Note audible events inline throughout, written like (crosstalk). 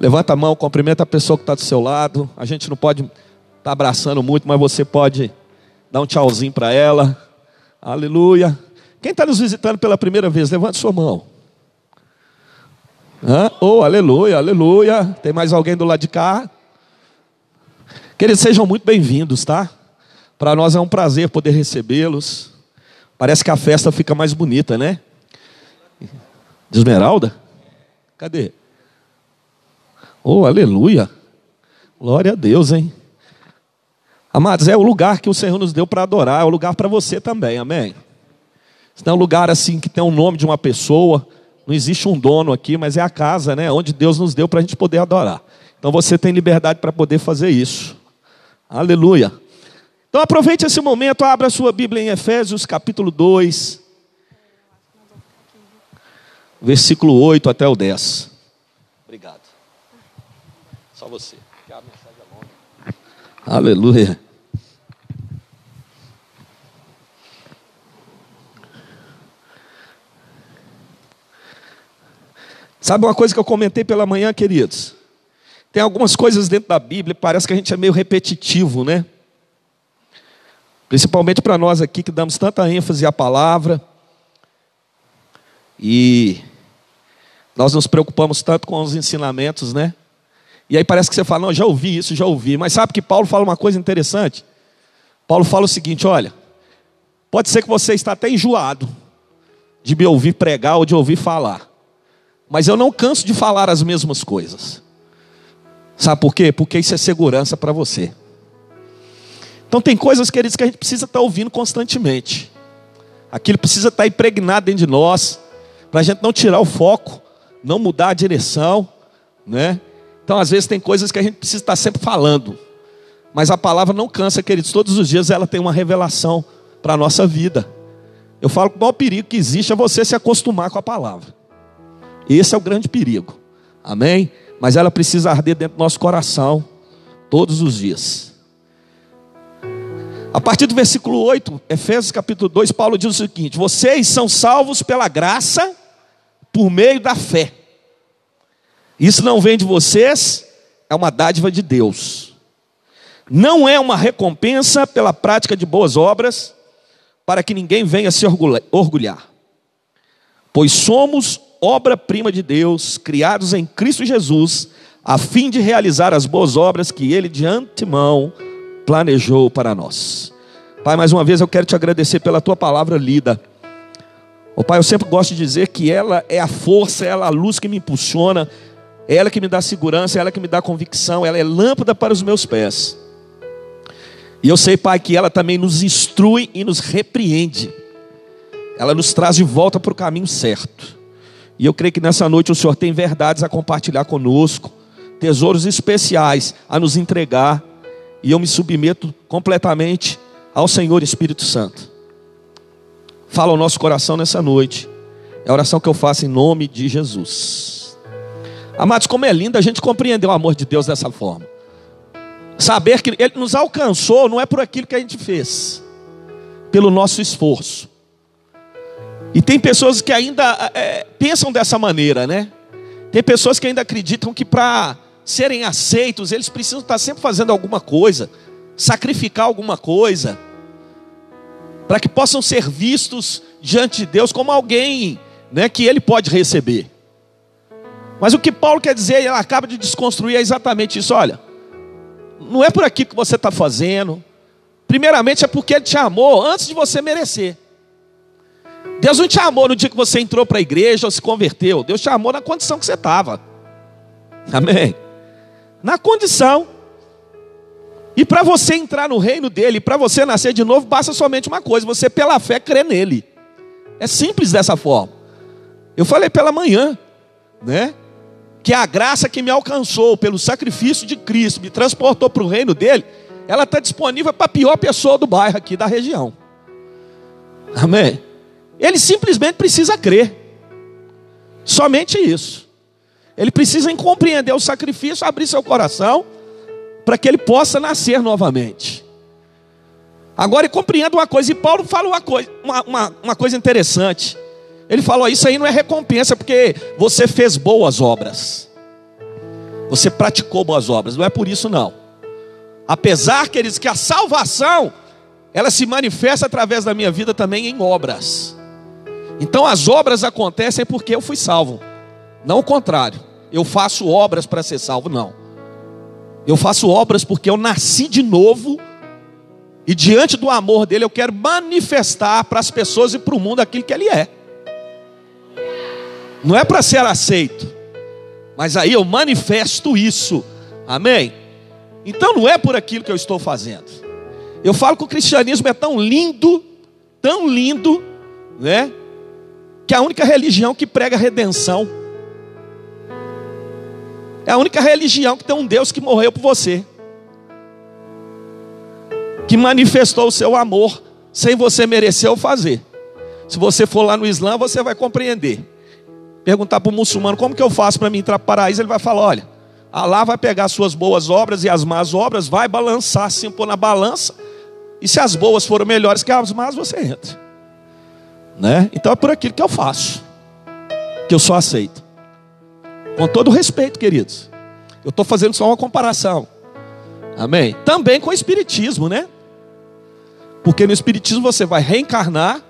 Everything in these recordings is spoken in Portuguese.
Levanta a mão, cumprimenta a pessoa que está do seu lado. A gente não pode estar tá abraçando muito, mas você pode dar um tchauzinho para ela. Aleluia. Quem está nos visitando pela primeira vez, levante sua mão. Hã? Oh, aleluia, aleluia. Tem mais alguém do lado de cá? Queridos, sejam muito bem-vindos, tá? Para nós é um prazer poder recebê-los. Parece que a festa fica mais bonita, né? De Esmeralda? Cadê? Oh, aleluia. Glória a Deus, hein? Amados, é o lugar que o Senhor nos deu para adorar, é o lugar para você também, amém? Isso não é um lugar assim que tem o nome de uma pessoa, não existe um dono aqui, mas é a casa, né? Onde Deus nos deu para a gente poder adorar. Então você tem liberdade para poder fazer isso. Aleluia. Então aproveite esse momento, abra sua Bíblia em Efésios capítulo 2, versículo 8 até o 10. Você. Que a mensagem é longa. Aleluia. Sabe uma coisa que eu comentei pela manhã, queridos? Tem algumas coisas dentro da Bíblia, parece que a gente é meio repetitivo, né? Principalmente para nós aqui que damos tanta ênfase à palavra. E nós nos preocupamos tanto com os ensinamentos, né? E aí parece que você fala, não, já ouvi isso, já ouvi. Mas sabe que Paulo fala uma coisa interessante? Paulo fala o seguinte: olha, pode ser que você está até enjoado de me ouvir pregar ou de ouvir falar, mas eu não canso de falar as mesmas coisas. Sabe por quê? Porque isso é segurança para você. Então tem coisas, queridos, que a gente precisa estar ouvindo constantemente. Aquilo precisa estar impregnado dentro de nós, para a gente não tirar o foco, não mudar a direção, né? Então, às vezes, tem coisas que a gente precisa estar sempre falando. Mas a palavra não cansa, queridos. Todos os dias ela tem uma revelação para a nossa vida. Eu falo que o maior perigo que existe é você se acostumar com a palavra. Esse é o grande perigo. Amém? Mas ela precisa arder dentro do nosso coração todos os dias. A partir do versículo 8, Efésios capítulo 2, Paulo diz o seguinte: Vocês são salvos pela graça por meio da fé. Isso não vem de vocês, é uma dádiva de Deus. Não é uma recompensa pela prática de boas obras, para que ninguém venha se orgulhar. Pois somos obra-prima de Deus, criados em Cristo Jesus, a fim de realizar as boas obras que Ele de antemão planejou para nós. Pai, mais uma vez eu quero te agradecer pela tua palavra lida. Oh, Pai, eu sempre gosto de dizer que ela é a força, ela é a luz que me impulsiona, é ela que me dá segurança, é ela que me dá convicção, ela é lâmpada para os meus pés. E eu sei, Pai, que ela também nos instrui e nos repreende. Ela nos traz de volta para o caminho certo. E eu creio que nessa noite o Senhor tem verdades a compartilhar conosco, tesouros especiais a nos entregar. E eu me submeto completamente ao Senhor Espírito Santo. Fala o nosso coração nessa noite. É a oração que eu faço em nome de Jesus. Amados, como é lindo a gente compreender o amor de Deus dessa forma. Saber que Ele nos alcançou não é por aquilo que a gente fez, pelo nosso esforço. E tem pessoas que ainda é, pensam dessa maneira, né? Tem pessoas que ainda acreditam que para serem aceitos, eles precisam estar sempre fazendo alguma coisa, sacrificar alguma coisa, para que possam ser vistos diante de Deus como alguém né, que Ele pode receber. Mas o que Paulo quer dizer, ele acaba de desconstruir, é exatamente isso: olha, não é por aqui que você está fazendo, primeiramente é porque Ele te amou antes de você merecer. Deus não te amou no dia que você entrou para a igreja ou se converteu, Deus te amou na condição que você estava, amém? Na condição. E para você entrar no reino dele, para você nascer de novo, basta somente uma coisa: você pela fé crer nele. É simples dessa forma. Eu falei pela manhã, né? Que a graça que me alcançou pelo sacrifício de Cristo, me transportou para o reino dele, ela está disponível para a pior pessoa do bairro aqui, da região. Amém? Ele simplesmente precisa crer. Somente isso. Ele precisa compreender o sacrifício, abrir seu coração, para que ele possa nascer novamente. Agora ele compreende uma coisa, e Paulo fala uma coisa, uma, uma, uma coisa interessante. Ele falou: Isso aí não é recompensa, porque você fez boas obras. Você praticou boas obras, não é por isso não. Apesar, queridos, que a salvação, ela se manifesta através da minha vida também em obras. Então as obras acontecem porque eu fui salvo, não o contrário. Eu faço obras para ser salvo, não. Eu faço obras porque eu nasci de novo e diante do amor dele eu quero manifestar para as pessoas e para o mundo aquilo que ele é. Não é para ser aceito, mas aí eu manifesto isso. Amém? Então não é por aquilo que eu estou fazendo. Eu falo que o cristianismo é tão lindo, tão lindo, né? Que é a única religião que prega redenção. É a única religião que tem um Deus que morreu por você. Que manifestou o seu amor sem você merecer ou fazer. Se você for lá no Islã, você vai compreender perguntar para o muçulmano como que eu faço para me entrar para o paraíso, ele vai falar: olha, Allah vai pegar as suas boas obras e as más obras, vai balançar assim, pôr na balança, e se as boas forem melhores que as más, você entra. Né? Então é por aquilo que eu faço, que eu só aceito. Com todo respeito, queridos. Eu estou fazendo só uma comparação. Amém? Também com o Espiritismo, né? Porque no Espiritismo você vai reencarnar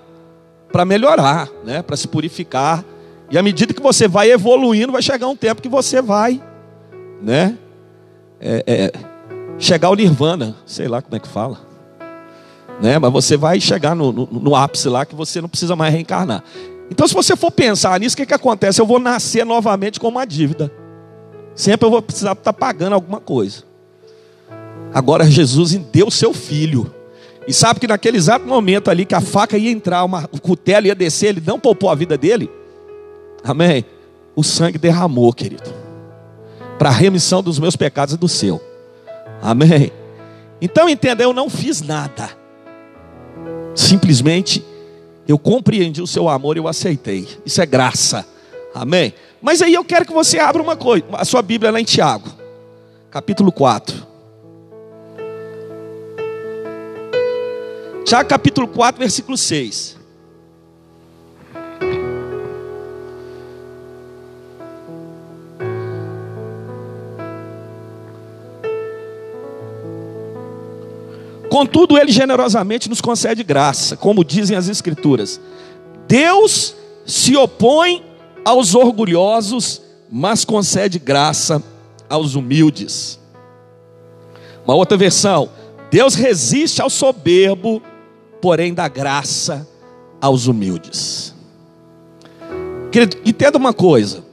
para melhorar, né? para se purificar e à medida que você vai evoluindo, vai chegar um tempo que você vai, né? É, é, chegar ao nirvana, sei lá como é que fala. Né? Mas você vai chegar no, no, no, ápice lá que você não precisa mais reencarnar. Então, se você for pensar nisso, o que, que acontece? Eu vou nascer novamente com uma dívida. Sempre eu vou precisar estar pagando alguma coisa. Agora, Jesus deu seu filho. E sabe que naquele exato momento ali que a faca ia entrar, uma, o cutelo ia descer, ele não poupou a vida dele. Amém? O sangue derramou, querido, para a remissão dos meus pecados e do seu. Amém? Então entenda, eu não fiz nada. Simplesmente eu compreendi o seu amor e eu aceitei. Isso é graça. Amém? Mas aí eu quero que você abra uma coisa, a sua Bíblia lá em Tiago, capítulo 4. Tiago capítulo 4, versículo 6. Contudo, Ele generosamente nos concede graça, como dizem as Escrituras. Deus se opõe aos orgulhosos, mas concede graça aos humildes. Uma outra versão: Deus resiste ao soberbo, porém dá graça aos humildes. Entenda uma coisa: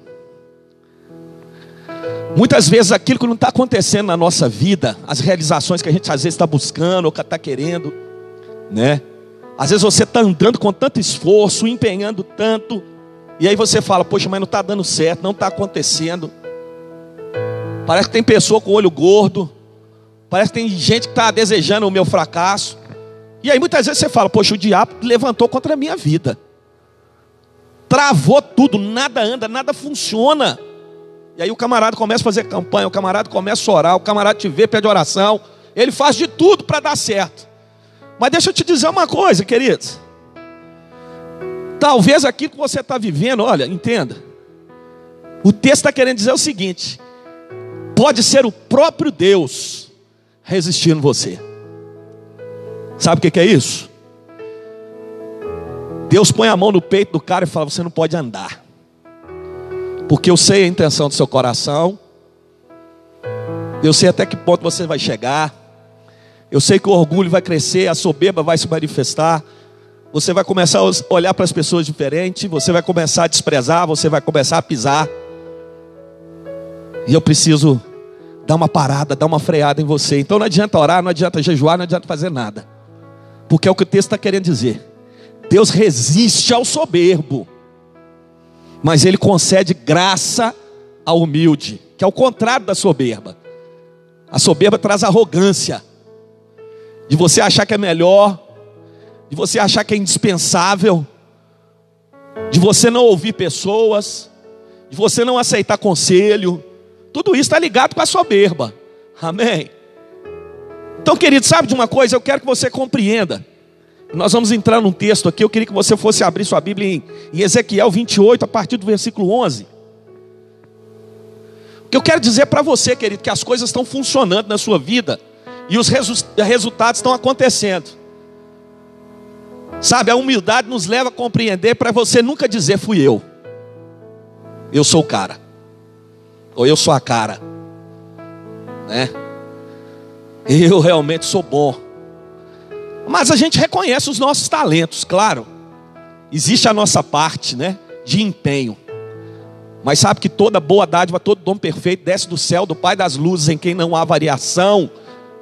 Muitas vezes aquilo que não está acontecendo na nossa vida, as realizações que a gente às vezes está buscando ou que está querendo, né? Às vezes você está andando com tanto esforço, empenhando tanto, e aí você fala, poxa, mas não está dando certo, não está acontecendo. Parece que tem pessoa com olho gordo, parece que tem gente que está desejando o meu fracasso. E aí muitas vezes você fala, poxa, o diabo levantou contra a minha vida. Travou tudo, nada anda, nada funciona. E aí o camarada começa a fazer campanha, o camarada começa a orar, o camarada te vê, pede oração. Ele faz de tudo para dar certo. Mas deixa eu te dizer uma coisa, queridos. Talvez aquilo que você está vivendo, olha, entenda. O texto está querendo dizer o seguinte: pode ser o próprio Deus resistindo você. Sabe o que é isso? Deus põe a mão no peito do cara e fala: Você não pode andar porque eu sei a intenção do seu coração, eu sei até que ponto você vai chegar, eu sei que o orgulho vai crescer, a soberba vai se manifestar, você vai começar a olhar para as pessoas diferente, você vai começar a desprezar, você vai começar a pisar, e eu preciso dar uma parada, dar uma freada em você. Então não adianta orar, não adianta jejuar, não adianta fazer nada, porque é o que o texto está querendo dizer. Deus resiste ao soberbo mas ele concede graça ao humilde, que é o contrário da soberba. A soberba traz arrogância, de você achar que é melhor, de você achar que é indispensável, de você não ouvir pessoas, de você não aceitar conselho. Tudo isso está ligado com a soberba. Amém? Então, querido, sabe de uma coisa? Eu quero que você compreenda. Nós vamos entrar num texto aqui, eu queria que você fosse abrir sua Bíblia em, em Ezequiel 28, a partir do versículo 11. O que eu quero dizer para você, querido, que as coisas estão funcionando na sua vida e os resu resultados estão acontecendo. Sabe, a humildade nos leva a compreender para você nunca dizer fui eu. Eu sou o cara. Ou eu sou a cara. Né? Eu realmente sou bom. Mas a gente reconhece os nossos talentos, claro. Existe a nossa parte, né, de empenho. Mas sabe que toda boa dádiva, todo dom perfeito desce do céu do Pai das luzes, em quem não há variação,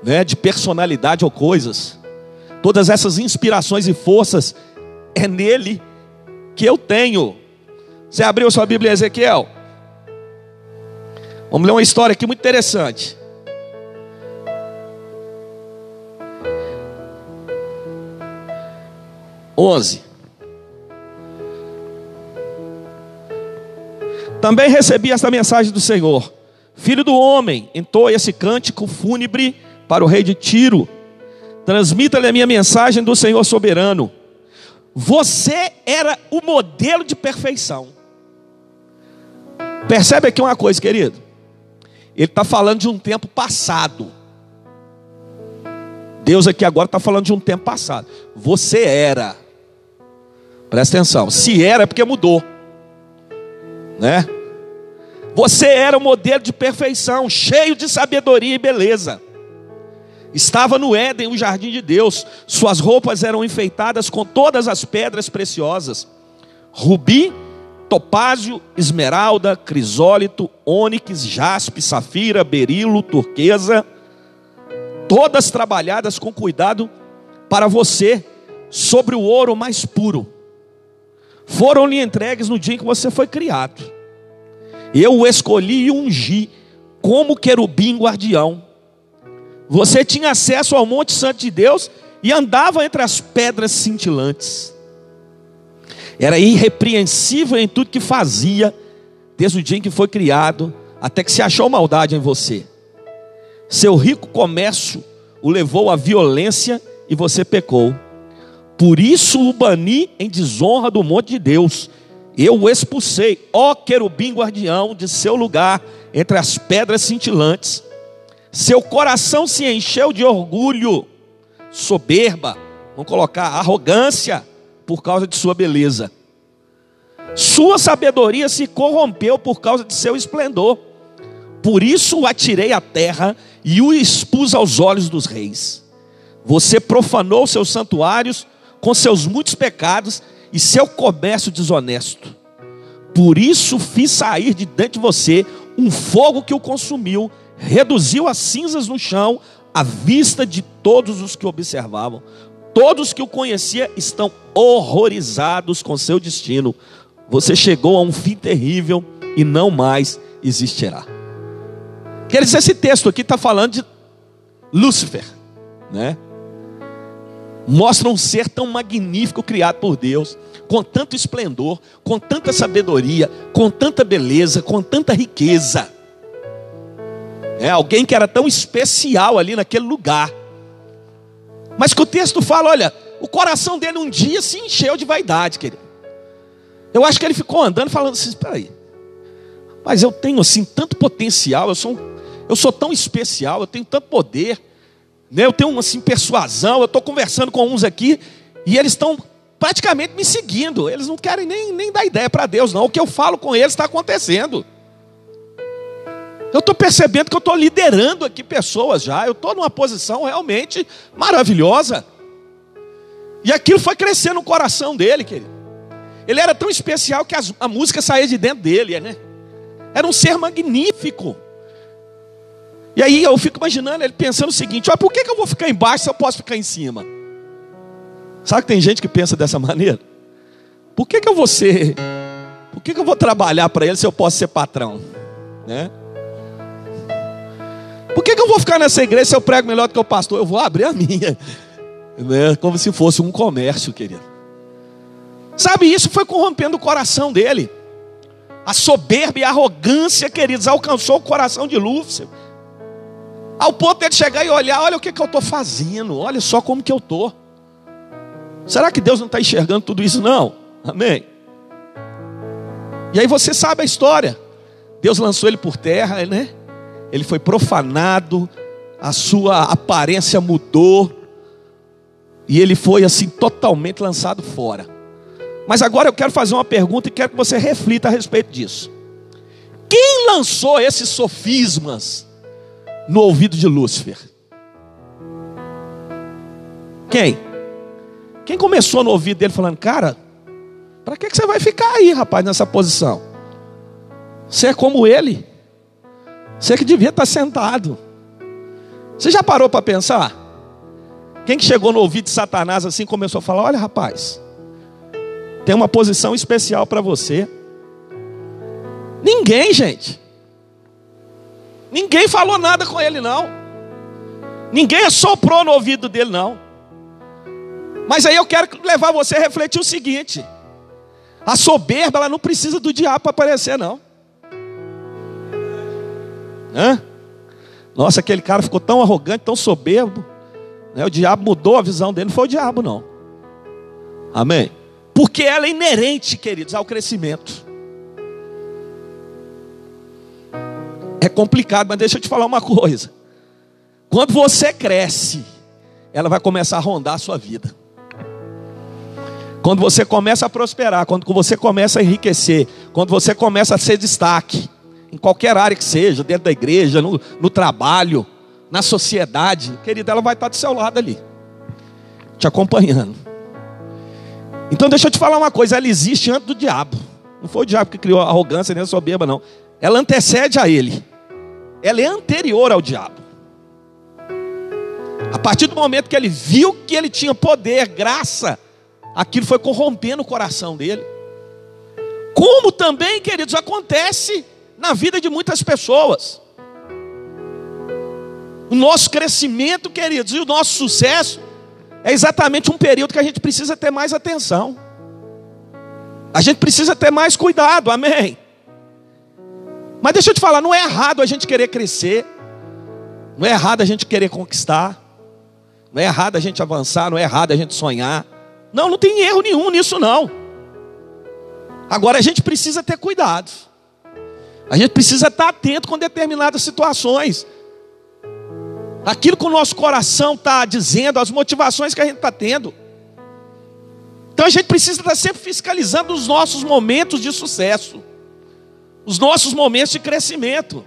né, de personalidade ou coisas. Todas essas inspirações e forças é nele que eu tenho. Você abriu sua Bíblia Ezequiel? Vamos ler uma história aqui muito interessante. Onze. Também recebi esta mensagem do Senhor: Filho do homem, entoe esse cântico fúnebre para o rei de Tiro. Transmita-lhe a minha mensagem do Senhor soberano. Você era o modelo de perfeição. Percebe aqui uma coisa, querido? Ele está falando de um tempo passado. Deus aqui agora está falando de um tempo passado. Você era. Presta atenção. Se era é porque mudou né? Você era o modelo de perfeição, cheio de sabedoria e beleza. Estava no Éden, o jardim de Deus. Suas roupas eram enfeitadas com todas as pedras preciosas: rubi, topázio, esmeralda, crisólito, ônix, jaspe, safira, berilo, turquesa, todas trabalhadas com cuidado para você sobre o ouro mais puro foram-lhe entregues no dia em que você foi criado. Eu o escolhi e ungi como querubim guardião. Você tinha acesso ao Monte Santo de Deus e andava entre as pedras cintilantes. Era irrepreensível em tudo que fazia, desde o dia em que foi criado, até que se achou maldade em você. Seu rico comércio o levou à violência e você pecou. Por isso o bani em desonra do monte de Deus. Eu o expulsei, ó querubim guardião, de seu lugar, entre as pedras cintilantes. Seu coração se encheu de orgulho, soberba, vamos colocar arrogância, por causa de sua beleza. Sua sabedoria se corrompeu por causa de seu esplendor. Por isso o atirei à terra e o expus aos olhos dos reis. Você profanou seus santuários com seus muitos pecados e seu comércio desonesto. Por isso fiz sair de dentro de você um fogo que o consumiu, reduziu as cinzas no chão, à vista de todos os que observavam. Todos que o conheciam estão horrorizados com seu destino. Você chegou a um fim terrível e não mais existirá. Quer dizer, esse texto aqui está falando de Lúcifer, né? Mostra um ser tão magnífico criado por Deus, com tanto esplendor, com tanta sabedoria, com tanta beleza, com tanta riqueza. É alguém que era tão especial ali naquele lugar. Mas que o texto fala, olha, o coração dele um dia se encheu de vaidade, querido. Eu acho que ele ficou andando falando assim, espera aí. Mas eu tenho assim tanto potencial, eu sou, eu sou tão especial, eu tenho tanto poder. Né? Eu tenho uma assim, persuasão, eu estou conversando com uns aqui e eles estão praticamente me seguindo. Eles não querem nem, nem dar ideia para Deus, não. O que eu falo com eles está acontecendo. Eu estou percebendo que eu estou liderando aqui pessoas já. Eu estou numa posição realmente maravilhosa. E aquilo foi crescendo no coração dele, querido. Ele era tão especial que a música saía de dentro dele, né? Era um ser magnífico. E aí eu fico imaginando ele pensando o seguinte: olha, por que, que eu vou ficar embaixo se eu posso ficar em cima? Sabe que tem gente que pensa dessa (laughs) maneira? Por que, que eu vou ser? Por que, que eu vou trabalhar para ele se eu posso ser patrão? Né? Por que, que eu vou ficar nessa igreja se eu prego melhor do que o pastor? Eu vou abrir a (laughs) minha. Né? Como se fosse um comércio, querido. Sabe, isso foi corrompendo o coração dele. A soberba e a arrogância, queridos, alcançou o coração de Lúcifer. Ao ponto de chegar e olhar, olha o que, que eu estou fazendo, olha só como que eu estou. Será que Deus não está enxergando tudo isso? Não. Amém. E aí você sabe a história. Deus lançou ele por terra, né? Ele foi profanado, a sua aparência mudou, e ele foi assim totalmente lançado fora. Mas agora eu quero fazer uma pergunta e quero que você reflita a respeito disso. Quem lançou esses sofismas no ouvido de Lúcifer? Quem? Quem começou no ouvido dele falando, cara, para que, que você vai ficar aí, rapaz, nessa posição? Você é como ele. Você que devia estar sentado. Você já parou para pensar? Quem que chegou no ouvido de Satanás assim começou a falar: Olha, rapaz, tem uma posição especial para você. Ninguém, gente. Ninguém falou nada com ele, não. Ninguém assoprou no ouvido dele, não. Mas aí eu quero levar você a refletir o seguinte: a soberba, ela não precisa do diabo para aparecer, não. Hã? Nossa, aquele cara ficou tão arrogante, tão soberbo. Né? O diabo mudou a visão dele, não foi o diabo, não. Amém? Porque ela é inerente, queridos, ao crescimento. Complicado, mas deixa eu te falar uma coisa. Quando você cresce, ela vai começar a rondar a sua vida. Quando você começa a prosperar, quando você começa a enriquecer, quando você começa a ser destaque, em qualquer área que seja, dentro da igreja, no, no trabalho, na sociedade, querida, ela vai estar do seu lado ali, te acompanhando. Então deixa eu te falar uma coisa, ela existe antes do diabo. Não foi o diabo que criou a arrogância nem a soberba, não. Ela antecede a ele. Ela é anterior ao diabo. A partir do momento que ele viu que ele tinha poder, graça, aquilo foi corrompendo o coração dele. Como também, queridos, acontece na vida de muitas pessoas. O nosso crescimento, queridos, e o nosso sucesso é exatamente um período que a gente precisa ter mais atenção. A gente precisa ter mais cuidado, amém. Mas deixa eu te falar, não é errado a gente querer crescer, não é errado a gente querer conquistar, não é errado a gente avançar, não é errado a gente sonhar. Não, não tem erro nenhum nisso não. Agora a gente precisa ter cuidado. A gente precisa estar atento com determinadas situações. Aquilo que o nosso coração está dizendo, as motivações que a gente está tendo. Então a gente precisa estar sempre fiscalizando os nossos momentos de sucesso, os nossos momentos de crescimento.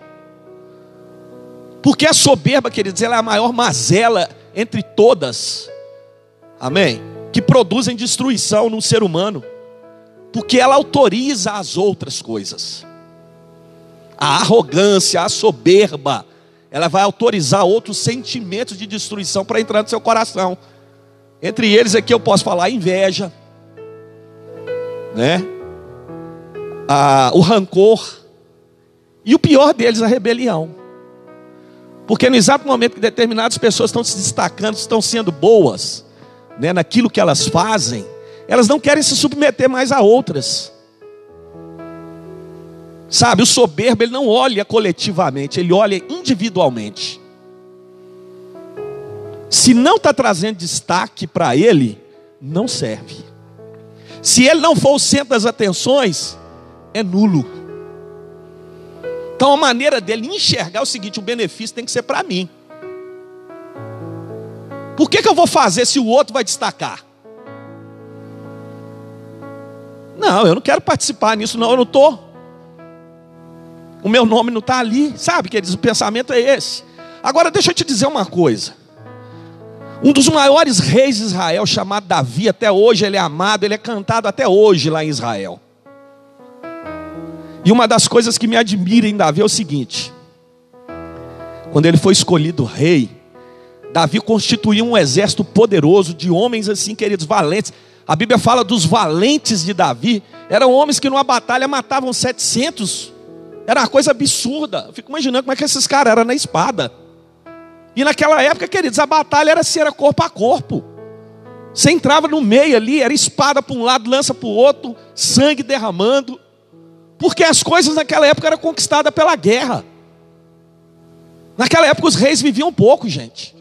Porque a soberba, queridos, ela é a maior mazela entre todas, amém? Que produzem destruição no ser humano, porque ela autoriza as outras coisas a arrogância, a soberba, ela vai autorizar outros sentimentos de destruição para entrar no seu coração. Entre eles aqui eu posso falar inveja, né? Ah, o rancor e o pior deles, a rebelião. Porque no exato momento que determinadas pessoas estão se destacando, estão sendo boas, né, naquilo que elas fazem, elas não querem se submeter mais a outras. Sabe, o soberbo ele não olha coletivamente, ele olha individualmente. Se não está trazendo destaque para ele, não serve. Se ele não for o centro das atenções, é nulo. Então a maneira dele enxergar é o seguinte: o benefício tem que ser para mim. Por que, que eu vou fazer se o outro vai destacar? Não, eu não quero participar nisso, não, eu não estou o meu nome não está ali, sabe, queridos? O pensamento é esse. Agora, deixa eu te dizer uma coisa. Um dos maiores reis de Israel, chamado Davi, até hoje ele é amado, ele é cantado até hoje lá em Israel. E uma das coisas que me admira em Davi é o seguinte: quando ele foi escolhido rei, Davi constituiu um exército poderoso de homens assim, queridos, valentes. A Bíblia fala dos valentes de Davi, eram homens que numa batalha matavam 700 era uma coisa absurda. Eu fico imaginando como é que esses caras eram na espada. E naquela época, queridos, a batalha era assim, era corpo a corpo. Você entrava no meio ali, era espada para um lado, lança para o outro, sangue derramando. Porque as coisas naquela época eram conquistadas pela guerra. Naquela época os reis viviam pouco, gente.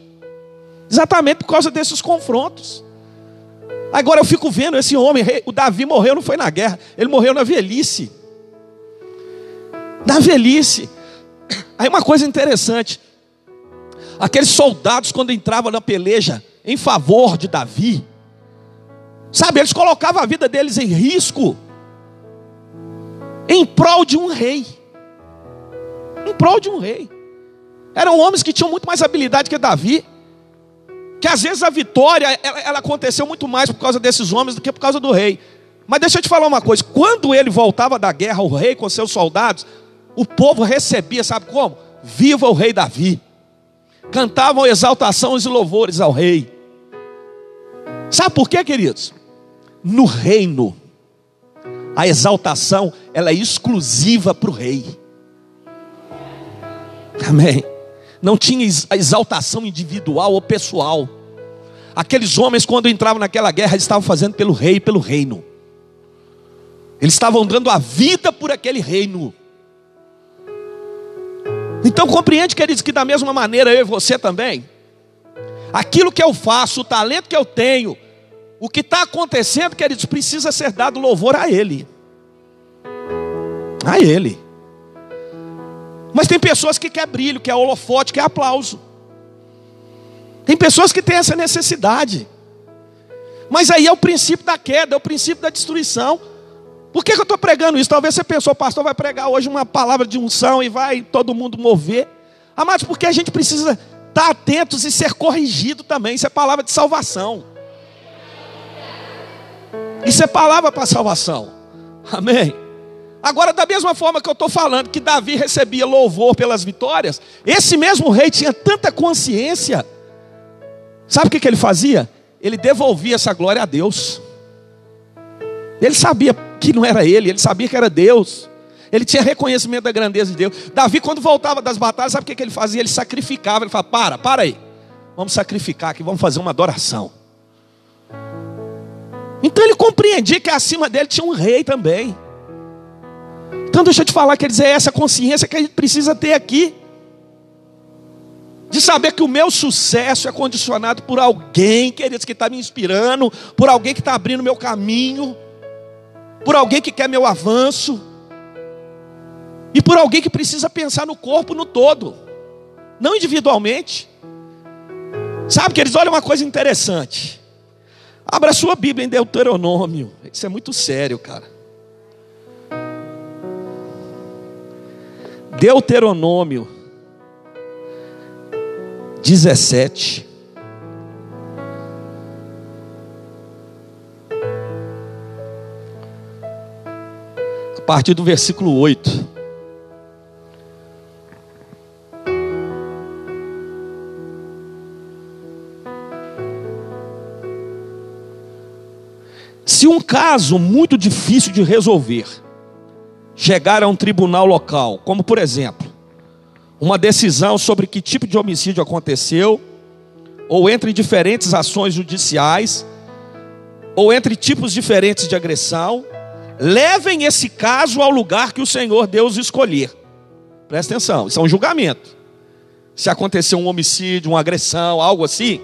Exatamente por causa desses confrontos. Agora eu fico vendo esse homem, o Davi morreu, não foi na guerra, ele morreu na velhice. Da velhice. Aí uma coisa interessante. Aqueles soldados, quando entravam na peleja em favor de Davi, sabe, eles colocavam a vida deles em risco, em prol de um rei. Em prol de um rei. Eram homens que tinham muito mais habilidade que Davi. Que às vezes a vitória ela, ela, aconteceu muito mais por causa desses homens do que por causa do rei. Mas deixa eu te falar uma coisa: quando ele voltava da guerra, o rei com seus soldados, o povo recebia, sabe como? Viva o rei Davi. Cantavam exaltações e louvores ao rei. Sabe por quê, queridos? No reino, a exaltação ela é exclusiva para o rei. Amém. Não tinha exaltação individual ou pessoal. Aqueles homens, quando entravam naquela guerra, estavam fazendo pelo rei e pelo reino. Eles estavam dando a vida por aquele reino. Então compreende, queridos, que da mesma maneira eu e você também, aquilo que eu faço, o talento que eu tenho, o que está acontecendo, queridos, precisa ser dado louvor a Ele. A Ele. Mas tem pessoas que quer brilho, quer holofote, quer aplauso. Tem pessoas que têm essa necessidade. Mas aí é o princípio da queda, é o princípio da destruição. Por que, que eu estou pregando isso? Talvez você pensou, o pastor vai pregar hoje uma palavra de unção e vai todo mundo mover. Amados, porque a gente precisa estar atentos e ser corrigido também. Isso é palavra de salvação. Isso é palavra para salvação. Amém. Agora, da mesma forma que eu estou falando que Davi recebia louvor pelas vitórias, esse mesmo rei tinha tanta consciência. Sabe o que, que ele fazia? Ele devolvia essa glória a Deus. Ele sabia que não era ele, ele sabia que era Deus. Ele tinha reconhecimento da grandeza de Deus. Davi, quando voltava das batalhas, sabe o que, que ele fazia? Ele sacrificava. Ele falava: Para, para aí. Vamos sacrificar aqui, vamos fazer uma adoração. Então ele compreendia que acima dele tinha um rei também. Então deixa eu te falar, quer dizer, é essa consciência que a gente precisa ter aqui. De saber que o meu sucesso é condicionado por alguém, queridos, que está me inspirando, por alguém que está abrindo meu caminho, por alguém que quer meu avanço, e por alguém que precisa pensar no corpo no todo, não individualmente. Sabe, queridos, olha uma coisa interessante. Abra sua Bíblia em Deuteronômio. Isso é muito sério, cara. Deuteronômio 17. A partir do versículo 8. Se um caso muito difícil de resolver chegar a um tribunal local, como por exemplo, uma decisão sobre que tipo de homicídio aconteceu, ou entre diferentes ações judiciais, ou entre tipos diferentes de agressão, levem esse caso ao lugar que o Senhor Deus escolher. Presta atenção, isso é um julgamento. Se acontecer um homicídio, uma agressão, algo assim,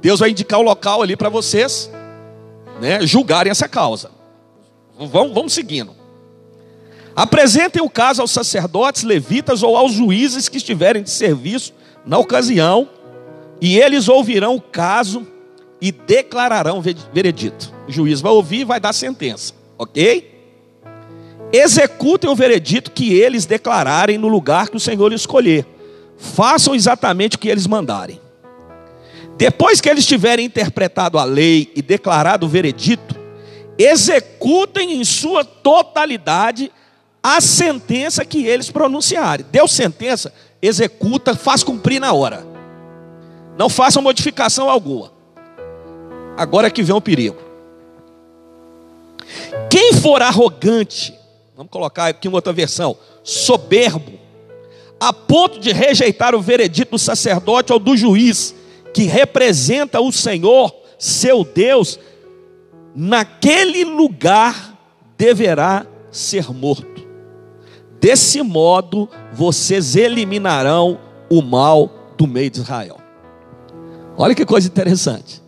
Deus vai indicar o local ali para vocês né, julgarem essa causa. Vamos, seguindo. Apresentem o caso aos sacerdotes, levitas ou aos juízes que estiverem de serviço na ocasião, e eles ouvirão o caso e declararão veredito. O juiz vai ouvir e vai dar sentença, ok? Executem o veredito que eles declararem no lugar que o Senhor escolher. Façam exatamente o que eles mandarem. Depois que eles tiverem interpretado a lei e declarado o veredito, executem em sua totalidade a sentença que eles pronunciarem. Deu sentença, executa, faz cumprir na hora. Não façam modificação alguma. Agora que vem o perigo. Quem for arrogante, vamos colocar aqui uma outra versão, soberbo, a ponto de rejeitar o veredito do sacerdote ou do juiz, que representa o Senhor, seu Deus, naquele lugar deverá ser morto. Desse modo, vocês eliminarão o mal do meio de Israel. Olha que coisa interessante.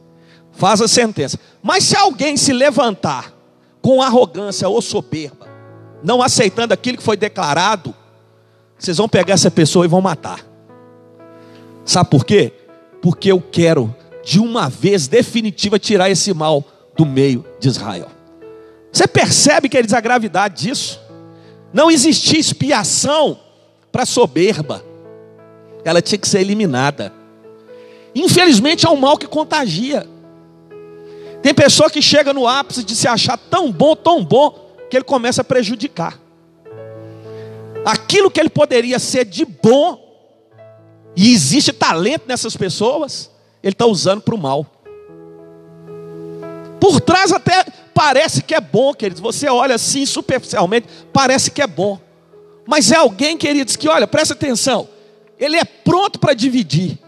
Faz a sentença. Mas se alguém se levantar com arrogância ou soberba, não aceitando aquilo que foi declarado, Vocês vão pegar essa pessoa e vão matar. Sabe por quê? Porque eu quero, de uma vez definitiva, tirar esse mal do meio de Israel. Você percebe, queridos, a gravidade disso? Não existia expiação para soberba, ela tinha que ser eliminada. Infelizmente, é um mal que contagia. Tem pessoa que chega no ápice de se achar tão bom, tão bom, que ele começa a prejudicar. Aquilo que ele poderia ser de bom, e existe talento nessas pessoas, ele está usando para o mal. Por trás até parece que é bom, queridos. Você olha assim superficialmente, parece que é bom. Mas é alguém, queridos, que olha, presta atenção. Ele é pronto para dividir.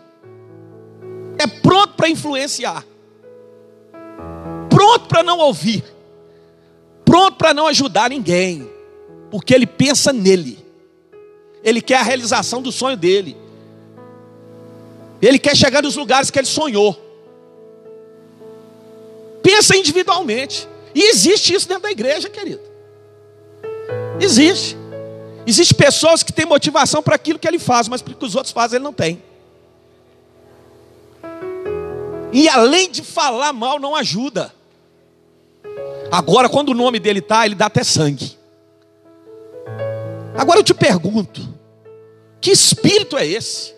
É pronto para influenciar. Pronto para não ouvir. Pronto para não ajudar ninguém. Porque ele pensa nele. Ele quer a realização do sonho dele. Ele quer chegar nos lugares que ele sonhou. Pensa individualmente. E existe isso dentro da igreja, querido. Existe. Existem pessoas que têm motivação para aquilo que ele faz, mas para o que os outros fazem ele não tem. E além de falar mal, não ajuda. Agora, quando o nome dele está, ele dá até sangue. Agora eu te pergunto: que espírito é esse?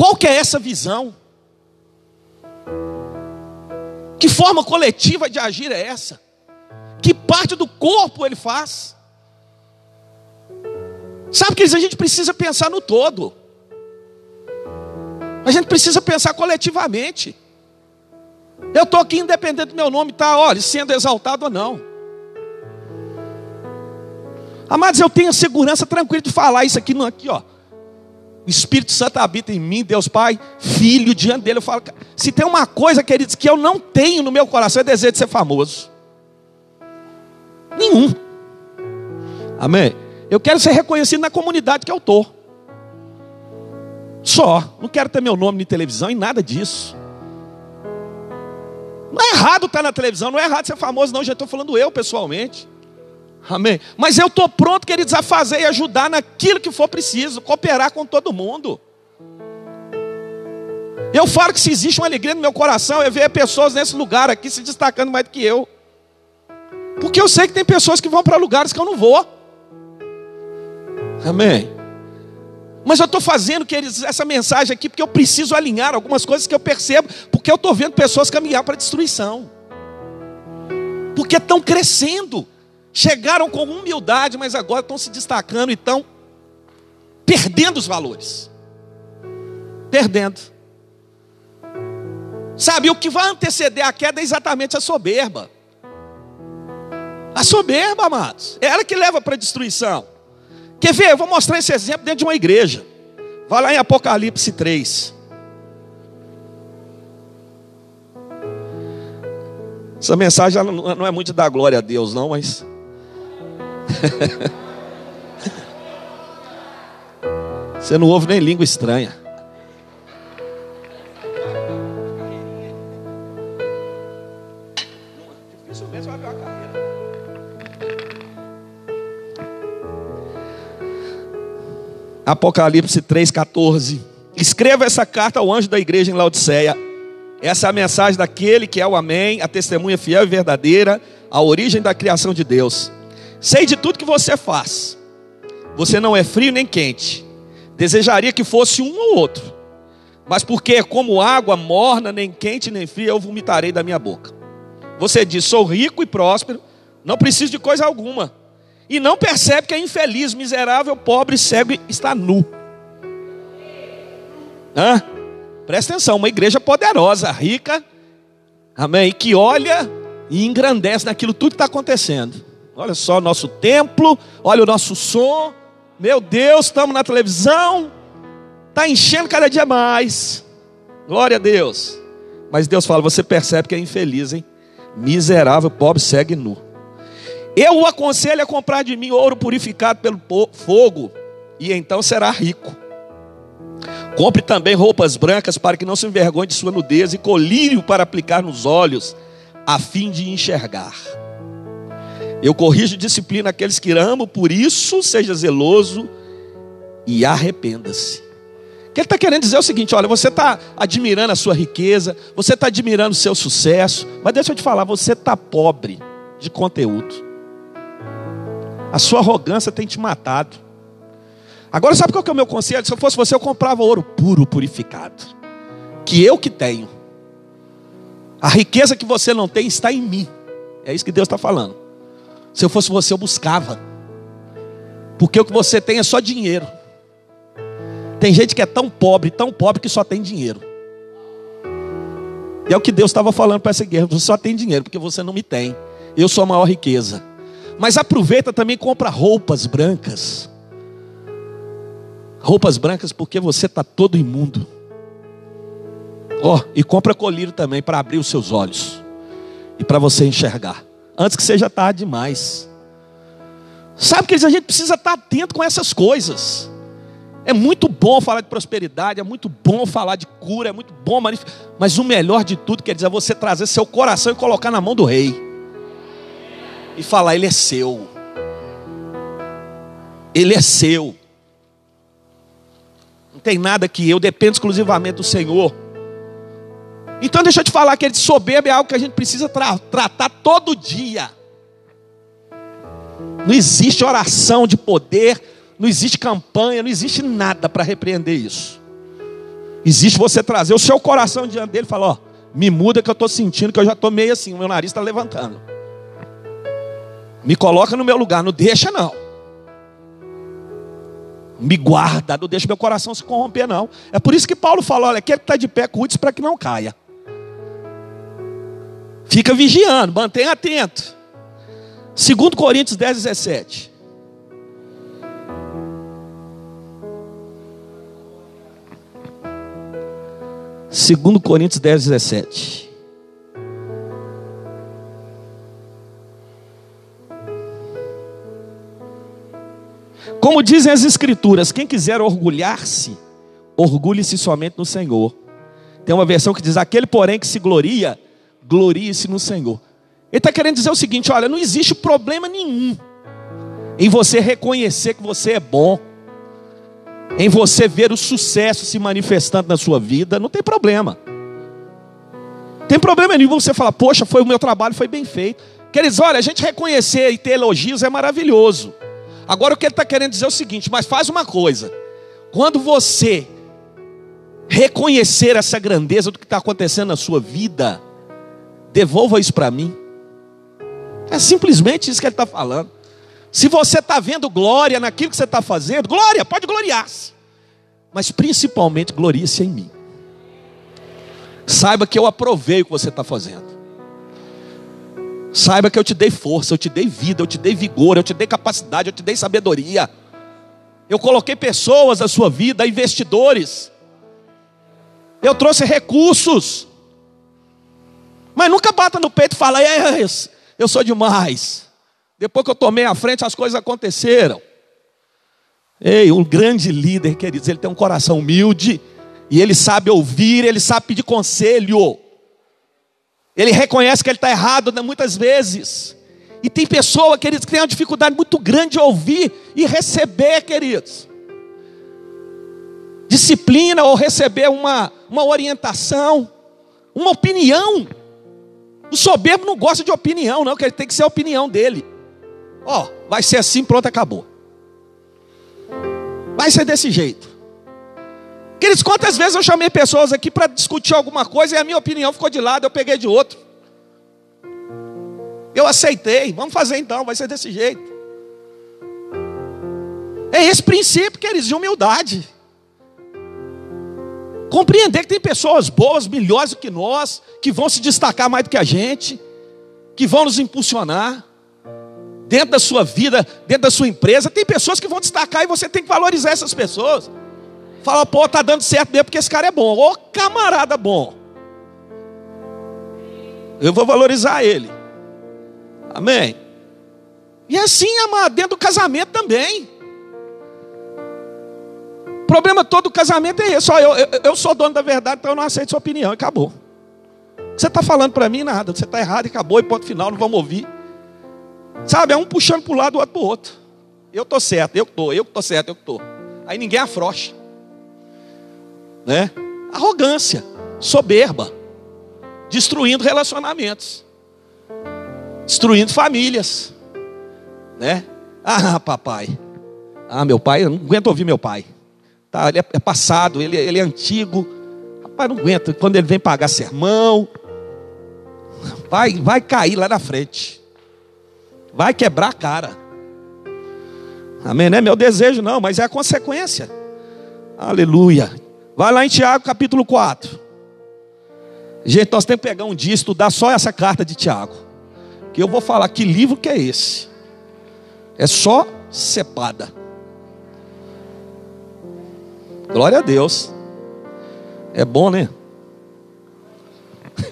Qual que é essa visão? Que forma coletiva de agir é essa? Que parte do corpo ele faz? Sabe que a gente precisa pensar no todo. A gente precisa pensar coletivamente. Eu estou aqui independente do meu nome, tá? Olha, sendo exaltado ou não. Amados, eu tenho a segurança tranquila de falar isso aqui, aqui, ó. O Espírito Santo habita em mim, Deus Pai, Filho, diante dele. Eu falo, se tem uma coisa, queridos, que eu não tenho no meu coração, é desejo de ser famoso. Nenhum. Amém? Eu quero ser reconhecido na comunidade que eu estou. Só. Não quero ter meu nome na televisão e nada disso. Não é errado estar na televisão, não é errado ser famoso, não. Já estou falando eu pessoalmente. Amém. Mas eu estou pronto, queridos, a fazer e ajudar naquilo que for preciso, cooperar com todo mundo. Eu falo que se existe uma alegria no meu coração, é ver pessoas nesse lugar aqui se destacando mais do que eu. Porque eu sei que tem pessoas que vão para lugares que eu não vou. Amém. Mas eu estou fazendo, queridos, essa mensagem aqui porque eu preciso alinhar algumas coisas que eu percebo, porque eu estou vendo pessoas caminhar para destruição. Porque estão crescendo. Chegaram com humildade, mas agora estão se destacando e estão perdendo os valores. Perdendo. Sabe, o que vai anteceder a queda é exatamente a soberba. A soberba, amados, é ela que leva para a destruição. Quer ver? Eu vou mostrar esse exemplo dentro de uma igreja. Vai lá em Apocalipse 3. Essa mensagem não é muito da glória a Deus, não, mas (laughs) Você não ouve nem língua estranha. Apocalipse 3,14. Escreva essa carta ao anjo da igreja em Laodiceia. Essa é a mensagem daquele que é o Amém, a testemunha fiel e verdadeira, a origem da criação de Deus. Sei de tudo que você faz. Você não é frio nem quente. Desejaria que fosse um ou outro. Mas porque é como água morna, nem quente nem fria, eu vomitarei da minha boca. Você diz: sou rico e próspero, não preciso de coisa alguma. E não percebe que é infeliz, miserável, pobre, cego e está nu. Hã? Presta atenção, uma igreja poderosa, rica, amém, que olha e engrandece naquilo tudo que está acontecendo. Olha só o nosso templo, olha o nosso som. Meu Deus, estamos na televisão. Está enchendo cada dia mais. Glória a Deus. Mas Deus fala: você percebe que é infeliz, hein? Miserável, pobre, segue nu. Eu o aconselho a comprar de mim ouro purificado pelo fogo, e então será rico. Compre também roupas brancas para que não se envergonhe de sua nudez, e colírio para aplicar nos olhos, a fim de enxergar. Eu corrijo e disciplino aqueles que amo, por isso seja zeloso e arrependa-se. O que ele está querendo dizer é o seguinte: olha, você está admirando a sua riqueza, você está admirando o seu sucesso, mas deixa eu te falar, você está pobre de conteúdo. A sua arrogância tem te matado. Agora, sabe qual que é o meu conselho? Se eu fosse você, eu comprava ouro puro, purificado. Que eu que tenho. A riqueza que você não tem está em mim. É isso que Deus está falando. Se eu fosse você, eu buscava. Porque o que você tem é só dinheiro. Tem gente que é tão pobre, tão pobre que só tem dinheiro. E é o que Deus estava falando para essa guerra. Você só tem dinheiro porque você não me tem. Eu sou a maior riqueza. Mas aproveita também e compra roupas brancas. Roupas brancas porque você está todo imundo. Ó, oh, e compra colírio também para abrir os seus olhos. E para você enxergar. Antes que seja tarde demais. Sabe que a gente precisa estar atento com essas coisas. É muito bom falar de prosperidade, é muito bom falar de cura, é muito bom. Mas o melhor de tudo quer dizer é você trazer seu coração e colocar na mão do rei. E falar, ele é seu. Ele é seu. Não tem nada que eu, dependo exclusivamente do Senhor. Então deixa eu te falar que ele soberbo é algo que a gente precisa tra tratar todo dia. Não existe oração de poder não existe campanha, não existe nada para repreender isso. Existe você trazer o seu coração diante dele e falar: Ó, me muda que eu estou sentindo que eu já estou meio assim, o meu nariz está levantando. Me coloca no meu lugar, não deixa não. Me guarda, não deixa meu coração se corromper, não. É por isso que Paulo fala: olha, aquele que está de pé, cuide para que não caia. Fica vigiando, mantenha atento. 2 Coríntios 10, 17. Segundo Coríntios 10, 17. Como dizem as escrituras, quem quiser orgulhar-se, orgulhe-se somente no Senhor. Tem uma versão que diz: aquele, porém, que se gloria, glorie-se no Senhor. Ele está querendo dizer o seguinte: olha, não existe problema nenhum em você reconhecer que você é bom, em você ver o sucesso se manifestando na sua vida, não tem problema. Tem problema nenhum você falar, poxa, foi o meu trabalho, foi bem feito. Queridos, olha, a gente reconhecer e ter elogios é maravilhoso. Agora o que ele está querendo dizer é o seguinte, mas faz uma coisa. Quando você reconhecer essa grandeza do que está acontecendo na sua vida, devolva isso para mim. É simplesmente isso que ele está falando. Se você está vendo glória naquilo que você está fazendo, glória, pode gloriar-se. Mas principalmente glorie-se em mim. Saiba que eu aprovei o que você está fazendo. Saiba que eu te dei força, eu te dei vida, eu te dei vigor, eu te dei capacidade, eu te dei sabedoria. Eu coloquei pessoas na sua vida, investidores. Eu trouxe recursos. Mas nunca bata no peito e fala, eu sou demais. Depois que eu tomei a frente, as coisas aconteceram. Ei, um grande líder, queridos, ele tem um coração humilde, e ele sabe ouvir, ele sabe pedir conselho. Ele reconhece que ele está errado né, muitas vezes. E tem pessoa, queridos, que tem uma dificuldade muito grande de ouvir e receber, queridos. Disciplina ou receber uma, uma orientação, uma opinião. O soberbo não gosta de opinião, não, que ele tem que ser a opinião dele. Ó, oh, vai ser assim, pronto, acabou. Vai ser desse jeito. Queridos, quantas vezes eu chamei pessoas aqui para discutir alguma coisa e a minha opinião ficou de lado, eu peguei de outro. Eu aceitei, vamos fazer então, vai ser desse jeito. É esse princípio, queridos, de humildade. Compreender que tem pessoas boas, melhores do que nós, que vão se destacar mais do que a gente, que vão nos impulsionar dentro da sua vida, dentro da sua empresa, tem pessoas que vão destacar e você tem que valorizar essas pessoas. Fala, pô, tá dando certo mesmo porque esse cara é bom. Ô camarada bom. Eu vou valorizar ele. Amém. E assim, amado, dentro do casamento também. Problema todo do casamento é esse. eu, eu, eu sou dono da verdade, então eu não aceito sua opinião. Acabou. Você está falando para mim nada. Você está errado acabou. E ponto final, não vamos ouvir. Sabe, é um puxando para o lado, o outro para o outro. Eu estou certo, eu estou, eu estou certo, eu estou. Aí ninguém afrocha. Né? Arrogância, soberba, destruindo relacionamentos, destruindo famílias, né? Ah, papai. Ah, meu pai, eu não aguento ouvir meu pai. Tá, ele é, é passado, ele, ele é antigo. Rapaz, não aguento. Quando ele vem pagar sermão, vai, vai cair lá na frente. Vai quebrar a cara. Amém? Não é meu desejo, não, mas é a consequência. Aleluia. Vai lá em Tiago capítulo 4. Gente, nós temos que pegar um dia e estudar só essa carta de Tiago. Que eu vou falar que livro que é esse. É só cepada. Glória a Deus. É bom, né?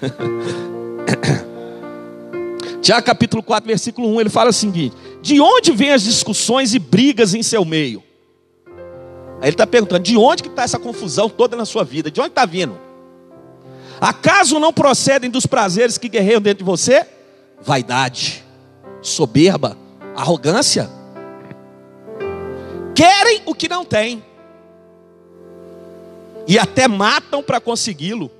(laughs) Tiago capítulo 4, versículo 1, ele fala o seguinte: De onde vêm as discussões e brigas em seu meio? Aí ele está perguntando: de onde que está essa confusão toda na sua vida? De onde está vindo? Acaso não procedem dos prazeres que guerreiam dentro de você? Vaidade, soberba, arrogância. Querem o que não têm. E até matam para consegui-lo.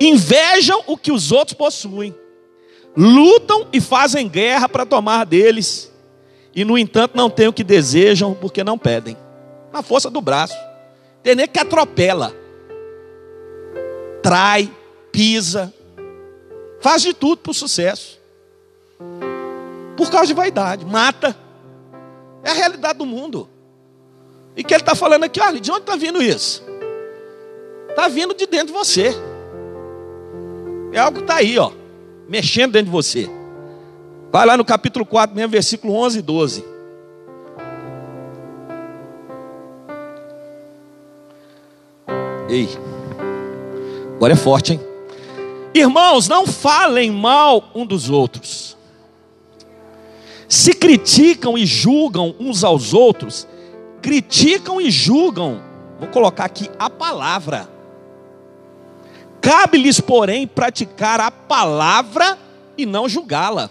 Invejam o que os outros possuem. Lutam e fazem guerra para tomar deles. E no entanto não têm o que desejam porque não pedem na força do braço. Tem nem que atropela, trai, pisa, faz de tudo para o sucesso. Por causa de vaidade, mata. É a realidade do mundo. E que ele está falando aqui, olha, de onde está vindo isso? Está vindo de dentro de você. É algo que está aí, ó, mexendo dentro de você. Vai lá no capítulo 4, mesmo, versículo 11 e 12. Ei, agora é forte, hein? Irmãos, não falem mal um dos outros. Se criticam e julgam uns aos outros, criticam e julgam, vou colocar aqui a palavra. Cabe-lhes, porém, praticar a palavra e não julgá-la.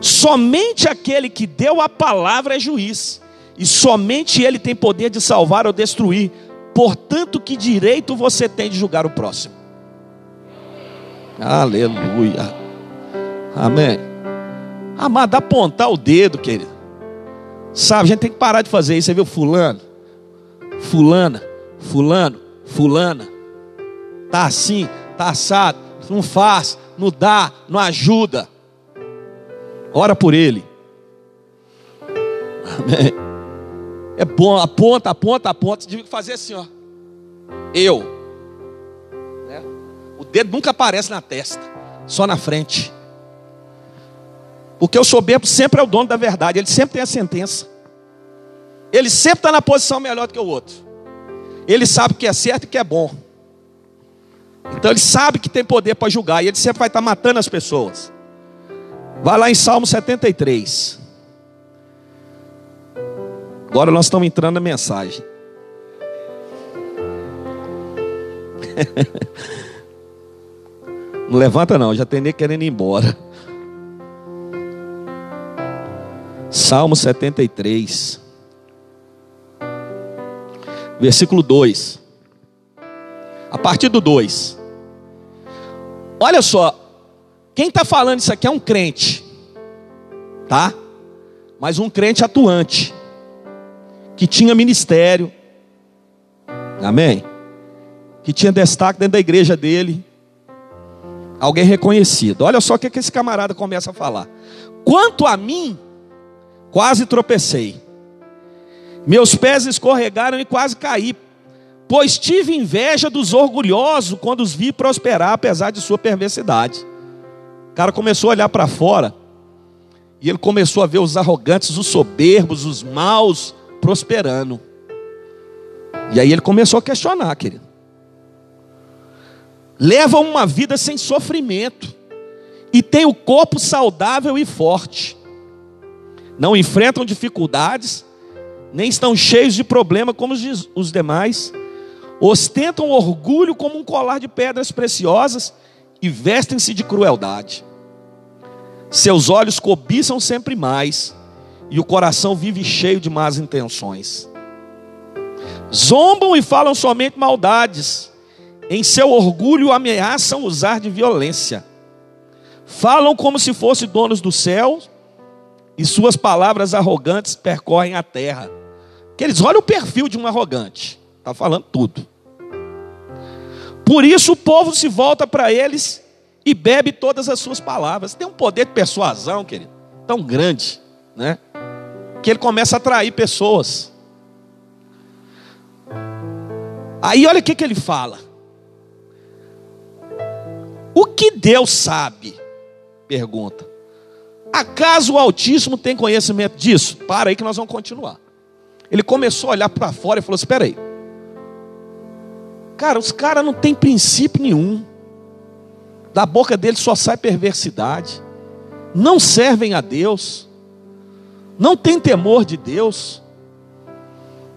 Somente aquele que deu a palavra é juiz, e somente ele tem poder de salvar ou destruir. Portanto, que direito você tem de julgar o próximo? Aleluia. Amém. Amado, apontar o dedo, querido. Sabe, a gente tem que parar de fazer isso. Você viu fulano? Fulana, fulano, fulana. Tá assim, tá assado, não faz, não dá, não ajuda. Ora por ele. Amém. É bom, aponta, aponta, aponta. Você que fazer assim, ó. Eu. Né? O dedo nunca aparece na testa, só na frente. Porque o soberbo sempre é o dono da verdade, ele sempre tem a sentença. Ele sempre está na posição melhor do que o outro. Ele sabe o que é certo e o que é bom. Então ele sabe que tem poder para julgar e ele sempre vai estar tá matando as pessoas. Vai lá em Salmo 73. Agora nós estamos entrando na mensagem. (laughs) Não levanta não, já tem nem querendo ir embora. Salmo 73, versículo 2. A partir do 2. Olha só, quem está falando isso aqui é um crente, tá? Mas um crente atuante que tinha ministério, amém? Que tinha destaque dentro da igreja dele, alguém reconhecido. Olha só o que, que esse camarada começa a falar. Quanto a mim, quase tropecei, meus pés escorregaram e quase caí, pois tive inveja dos orgulhosos quando os vi prosperar, apesar de sua perversidade. O cara começou a olhar para fora, e ele começou a ver os arrogantes, os soberbos, os maus, prosperando. E aí ele começou a questionar, querido. Levam uma vida sem sofrimento e tem o corpo saudável e forte. Não enfrentam dificuldades, nem estão cheios de problema como os demais. Ostentam orgulho como um colar de pedras preciosas e vestem-se de crueldade. Seus olhos cobiçam sempre mais e o coração vive cheio de más intenções. Zombam e falam somente maldades, em seu orgulho ameaçam usar de violência. Falam como se fossem donos do céu, e suas palavras arrogantes percorrem a terra. Que eles olham o perfil de um arrogante, está falando tudo. Por isso o povo se volta para eles e bebe todas as suas palavras. Tem um poder de persuasão, querido, tão grande, né? Que ele começa a atrair pessoas. Aí olha o que, que ele fala. O que Deus sabe? Pergunta. Acaso o Altíssimo tem conhecimento disso? Para aí que nós vamos continuar. Ele começou a olhar para fora e falou: Espera aí. Cara, os caras não têm princípio nenhum. Da boca deles só sai perversidade. Não servem a Deus. Não têm temor de Deus.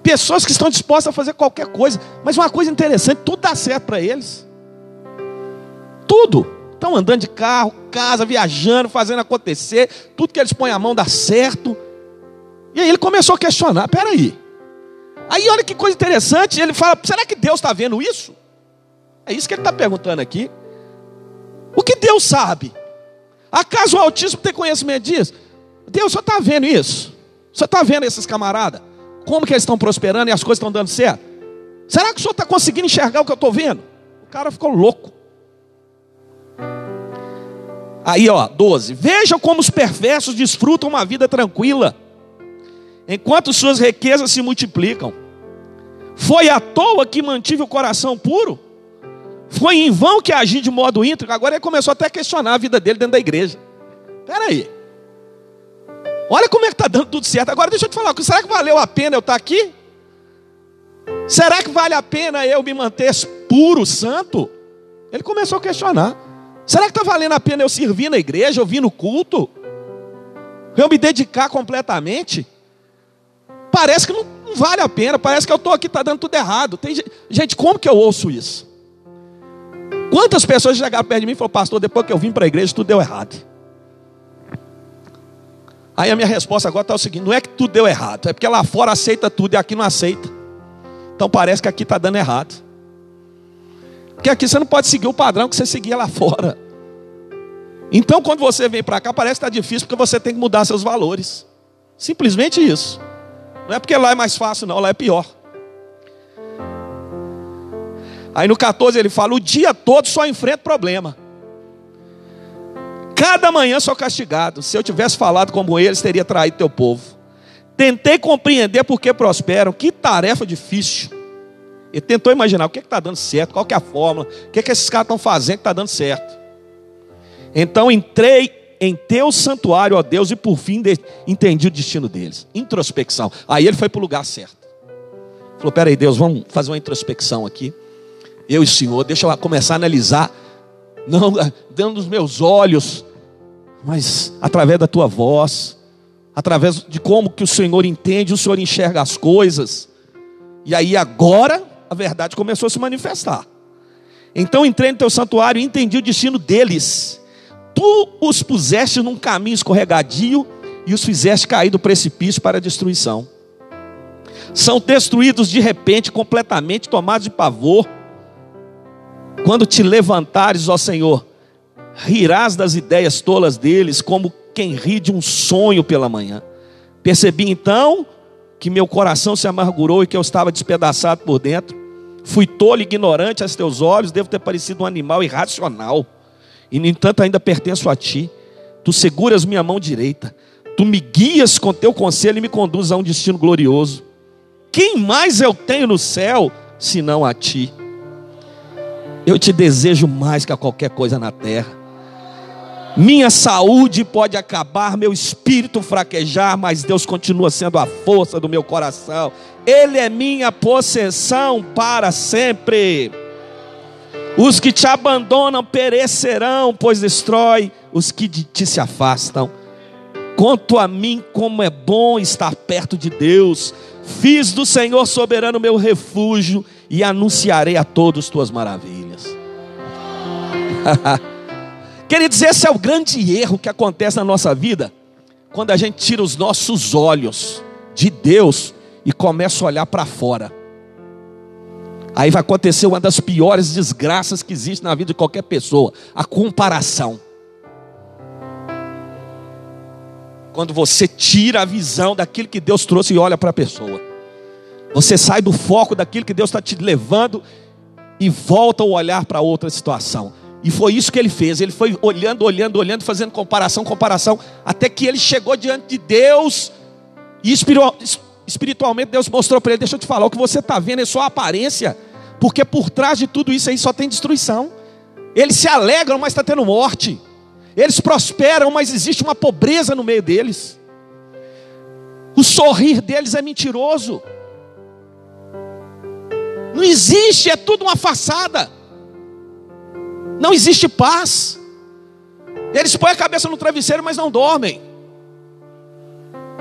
Pessoas que estão dispostas a fazer qualquer coisa. Mas uma coisa interessante: tudo dá certo para eles. Tudo. Estão andando de carro, casa, viajando, fazendo acontecer. Tudo que eles põem a mão dá certo. E aí ele começou a questionar: peraí. Aí olha que coisa interessante. Ele fala: será que Deus está vendo isso? É isso que ele está perguntando aqui. O que Deus sabe? Acaso o Altíssimo tem conhecimento disso? Deus só está vendo isso. Só está vendo esses camaradas. Como que eles estão prosperando e as coisas estão dando certo? Será que o senhor está conseguindo enxergar o que eu estou vendo? O cara ficou louco. Aí, ó, 12. Vejam como os perversos desfrutam uma vida tranquila, enquanto suas riquezas se multiplicam. Foi à toa que mantive o coração puro? Foi em vão que agi de modo íntegro? Agora ele começou até a questionar a vida dele dentro da igreja. Espera aí. Olha como é que está dando tudo certo. Agora deixa eu te falar, será que valeu a pena eu estar aqui? Será que vale a pena eu me manter puro, santo? Ele começou a questionar. Será que está valendo a pena eu servir na igreja, eu vir no culto? Eu me dedicar completamente? Parece que não, não vale a pena, parece que eu estou aqui, está dando tudo errado. Tem, gente, como que eu ouço isso? Quantas pessoas chegaram perto de mim e falaram, pastor, depois que eu vim para a igreja, tudo deu errado. Aí a minha resposta agora está o seguinte: não é que tudo deu errado, é porque lá fora aceita tudo e aqui não aceita. Então parece que aqui está dando errado. Porque aqui você não pode seguir o padrão que você seguia lá fora. Então, quando você vem para cá, parece que está difícil porque você tem que mudar seus valores. Simplesmente isso. Não é porque lá é mais fácil, não, lá é pior. Aí no 14 ele fala: o dia todo só enfrenta problema. Cada manhã sou castigado. Se eu tivesse falado como eles, teria traído teu povo. Tentei compreender por que prosperam. Que tarefa difícil. Ele tentou imaginar o que é está dando certo, qual é a fórmula, o que, é que esses caras estão fazendo que está dando certo. Então entrei em teu santuário, ó Deus, e por fim de, entendi o destino deles. Introspecção. Aí ele foi para o lugar certo. Falou: peraí, Deus, vamos fazer uma introspecção aqui. Eu e o Senhor, deixa eu começar a analisar, não (laughs) dentro dos meus olhos, mas através da tua voz, através de como que o Senhor entende, o Senhor enxerga as coisas. E aí agora a verdade começou a se manifestar. Então entrei no teu santuário e entendi o destino deles. Tu os puseste num caminho escorregadio e os fizeste cair do precipício para a destruição. São destruídos de repente, completamente tomados de pavor. Quando te levantares, ó Senhor, rirás das ideias tolas deles, como quem ri de um sonho pela manhã. Percebi então que meu coração se amargurou e que eu estava despedaçado por dentro. Fui tolo e ignorante aos teus olhos, devo ter parecido um animal irracional. E, no entanto, ainda pertenço a ti. Tu seguras minha mão direita. Tu me guias com teu conselho e me conduz a um destino glorioso. Quem mais eu tenho no céu, senão a ti? Eu te desejo mais que a qualquer coisa na terra. Minha saúde pode acabar, meu espírito fraquejar, mas Deus continua sendo a força do meu coração. Ele é minha possessão para sempre. Os que te abandonam perecerão, pois destrói os que de ti se afastam. Quanto a mim, como é bom estar perto de Deus. Fiz do Senhor soberano meu refúgio e anunciarei a todos tuas maravilhas. (laughs) Queridos, esse é o grande erro que acontece na nossa vida quando a gente tira os nossos olhos de Deus e começa a olhar para fora. Aí vai acontecer uma das piores desgraças que existe na vida de qualquer pessoa: a comparação. Quando você tira a visão daquilo que Deus trouxe e olha para a pessoa, você sai do foco daquilo que Deus está te levando e volta o olhar para outra situação. E foi isso que ele fez. Ele foi olhando, olhando, olhando, fazendo comparação, comparação, até que ele chegou diante de Deus e espiritualmente Deus mostrou para ele: Deixa eu te falar, o que você está vendo é só aparência, porque por trás de tudo isso aí só tem destruição. Eles se alegram, mas está tendo morte. Eles prosperam, mas existe uma pobreza no meio deles. O sorrir deles é mentiroso. Não existe, é tudo uma façada. Não existe paz. Eles põem a cabeça no travesseiro, mas não dormem.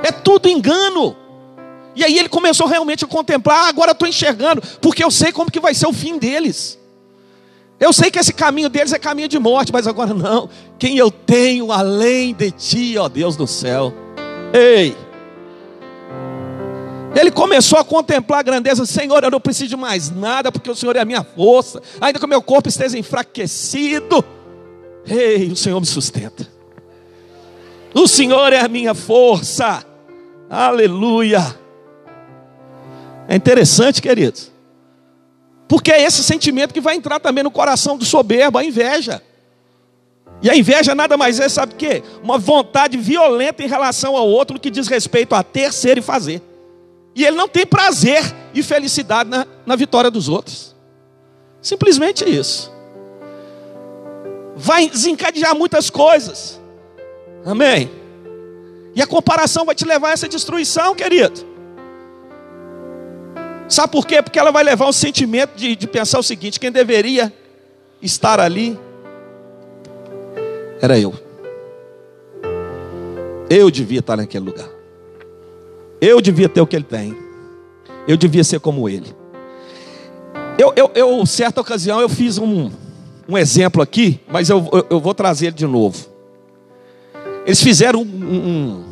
É tudo engano. E aí ele começou realmente a contemplar, ah, agora estou enxergando, porque eu sei como que vai ser o fim deles. Eu sei que esse caminho deles é caminho de morte, mas agora não. Quem eu tenho além de ti, ó Deus do céu. Ei! Ele começou a contemplar a grandeza, Senhor, eu não preciso de mais nada, porque o Senhor é a minha força, ainda que o meu corpo esteja enfraquecido. Ei, o Senhor me sustenta. O Senhor é a minha força. Aleluia. É interessante, queridos. Porque é esse sentimento que vai entrar também no coração do soberbo, a inveja. E a inveja nada mais é, sabe o quê? Uma vontade violenta em relação ao outro que diz respeito a ter, ser e fazer. E ele não tem prazer e felicidade na, na vitória dos outros. Simplesmente isso. Vai desencadear muitas coisas. Amém? E a comparação vai te levar a essa destruição, querido. Sabe por quê? Porque ela vai levar um sentimento de, de pensar o seguinte: quem deveria estar ali era eu. Eu devia estar naquele lugar. Eu devia ter o que ele tem. Eu devia ser como ele. Eu, eu, eu certa ocasião, eu fiz um, um exemplo aqui, mas eu, eu, eu vou trazer ele de novo. Eles fizeram um, um,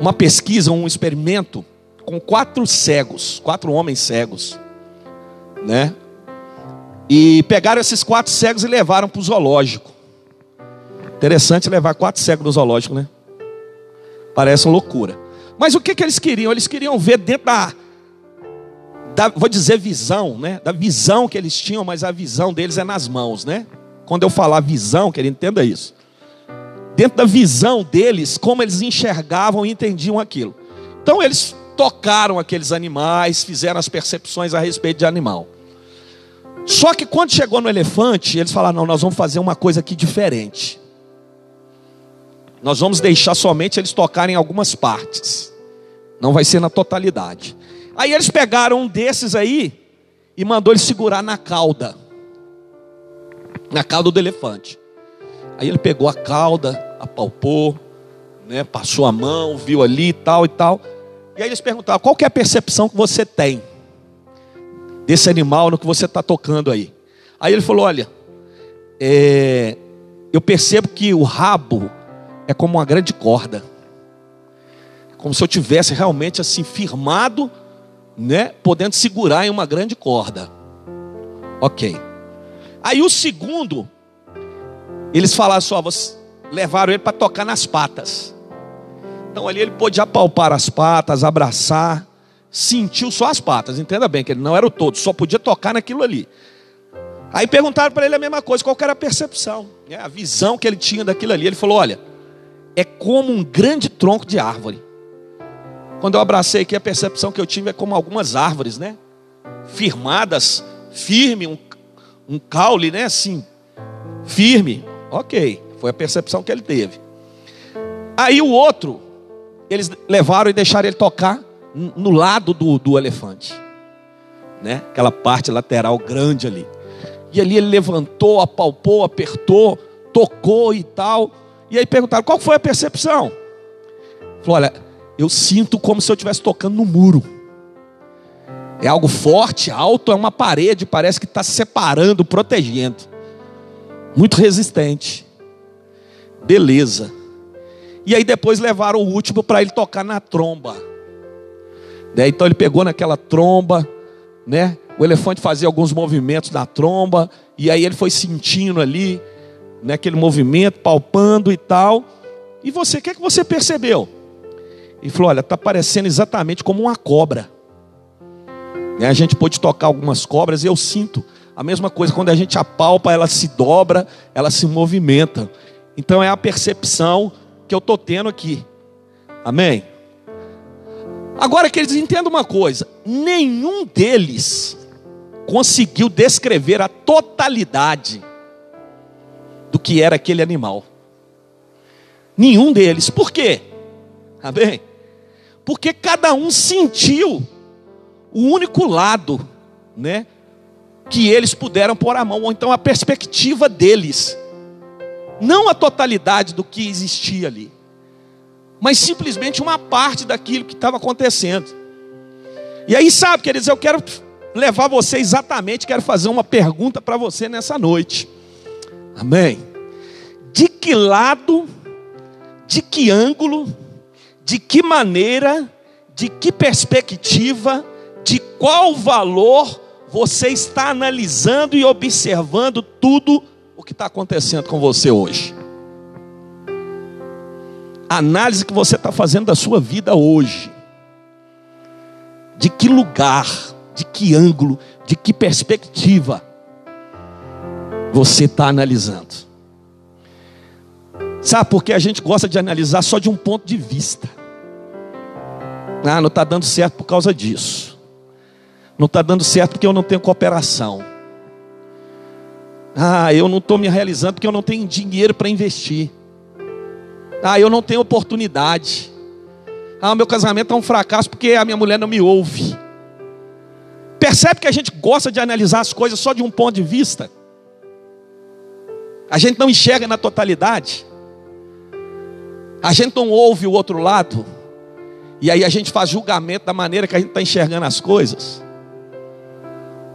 uma pesquisa, um experimento com quatro cegos, quatro homens cegos, né? E pegaram esses quatro cegos e levaram para o zoológico. Interessante levar quatro cegos no zoológico, né? Parece uma loucura. Mas o que, que eles queriam? Eles queriam ver dentro da, da, vou dizer visão, né? Da visão que eles tinham, mas a visão deles é nas mãos, né? Quando eu falar visão, querido, entenda isso. Dentro da visão deles, como eles enxergavam e entendiam aquilo. Então eles tocaram aqueles animais, fizeram as percepções a respeito de animal. Só que quando chegou no elefante, eles falaram: não, nós vamos fazer uma coisa aqui diferente. Nós vamos deixar somente eles tocarem algumas partes. Não vai ser na totalidade. Aí eles pegaram um desses aí e mandou ele segurar na cauda. Na cauda do elefante. Aí ele pegou a cauda, apalpou, né, passou a mão, viu ali e tal e tal. E aí eles perguntaram: qual é a percepção que você tem desse animal no que você está tocando aí? Aí ele falou: olha, é, eu percebo que o rabo é como uma grande corda como se eu tivesse realmente assim firmado, né, podendo segurar em uma grande corda. OK. Aí o segundo, eles falaram só, levaram ele para tocar nas patas. Então ali ele pôde apalpar as patas, abraçar, sentiu só as patas. Entenda bem que ele não era o todo, só podia tocar naquilo ali. Aí perguntaram para ele a mesma coisa, qual era a percepção, né? a visão que ele tinha daquilo ali. Ele falou: olha, é como um grande tronco de árvore. Quando eu abracei aqui, a percepção que eu tive é como algumas árvores, né? Firmadas, firme, um, um caule, né? Assim, firme. Ok, foi a percepção que ele teve. Aí o outro, eles levaram e deixaram ele tocar no lado do, do elefante, né? Aquela parte lateral grande ali. E ali ele levantou, apalpou, apertou, tocou e tal. E aí perguntaram: qual foi a percepção? Falou: olha, eu sinto como se eu estivesse tocando no muro. É algo forte, alto, é uma parede, parece que está separando, protegendo. Muito resistente. Beleza. E aí depois levaram o último para ele tocar na tromba. Né? Então ele pegou naquela tromba, né? O elefante fazia alguns movimentos na tromba, e aí ele foi sentindo ali, né, aquele movimento, palpando e tal. E você, o que, é que você percebeu? E falou: olha, está parecendo exatamente como uma cobra. Né, a gente pode tocar algumas cobras e eu sinto a mesma coisa, quando a gente apalpa, ela se dobra, ela se movimenta. Então é a percepção que eu estou tendo aqui. Amém? Agora que eles entendam uma coisa: nenhum deles conseguiu descrever a totalidade do que era aquele animal. Nenhum deles. Por quê? Amém? Porque cada um sentiu o único lado, né, que eles puderam pôr a mão, ou então a perspectiva deles. Não a totalidade do que existia ali, mas simplesmente uma parte daquilo que estava acontecendo. E aí, sabe, queridos, eu quero levar você exatamente, quero fazer uma pergunta para você nessa noite. Amém? De que lado, de que ângulo, de que maneira, de que perspectiva, de qual valor você está analisando e observando tudo que está acontecendo com você hoje? A análise que você está fazendo da sua vida hoje. De que lugar de que ângulo, de que perspectiva você está analisando. Sabe por que a gente gosta de analisar só de um ponto de vista? Ah, não está dando certo por causa disso. Não está dando certo porque eu não tenho cooperação. Ah, eu não estou me realizando porque eu não tenho dinheiro para investir. Ah, eu não tenho oportunidade. Ah, meu casamento é um fracasso porque a minha mulher não me ouve. Percebe que a gente gosta de analisar as coisas só de um ponto de vista? A gente não enxerga na totalidade. A gente não ouve o outro lado. E aí a gente faz julgamento da maneira que a gente está enxergando as coisas.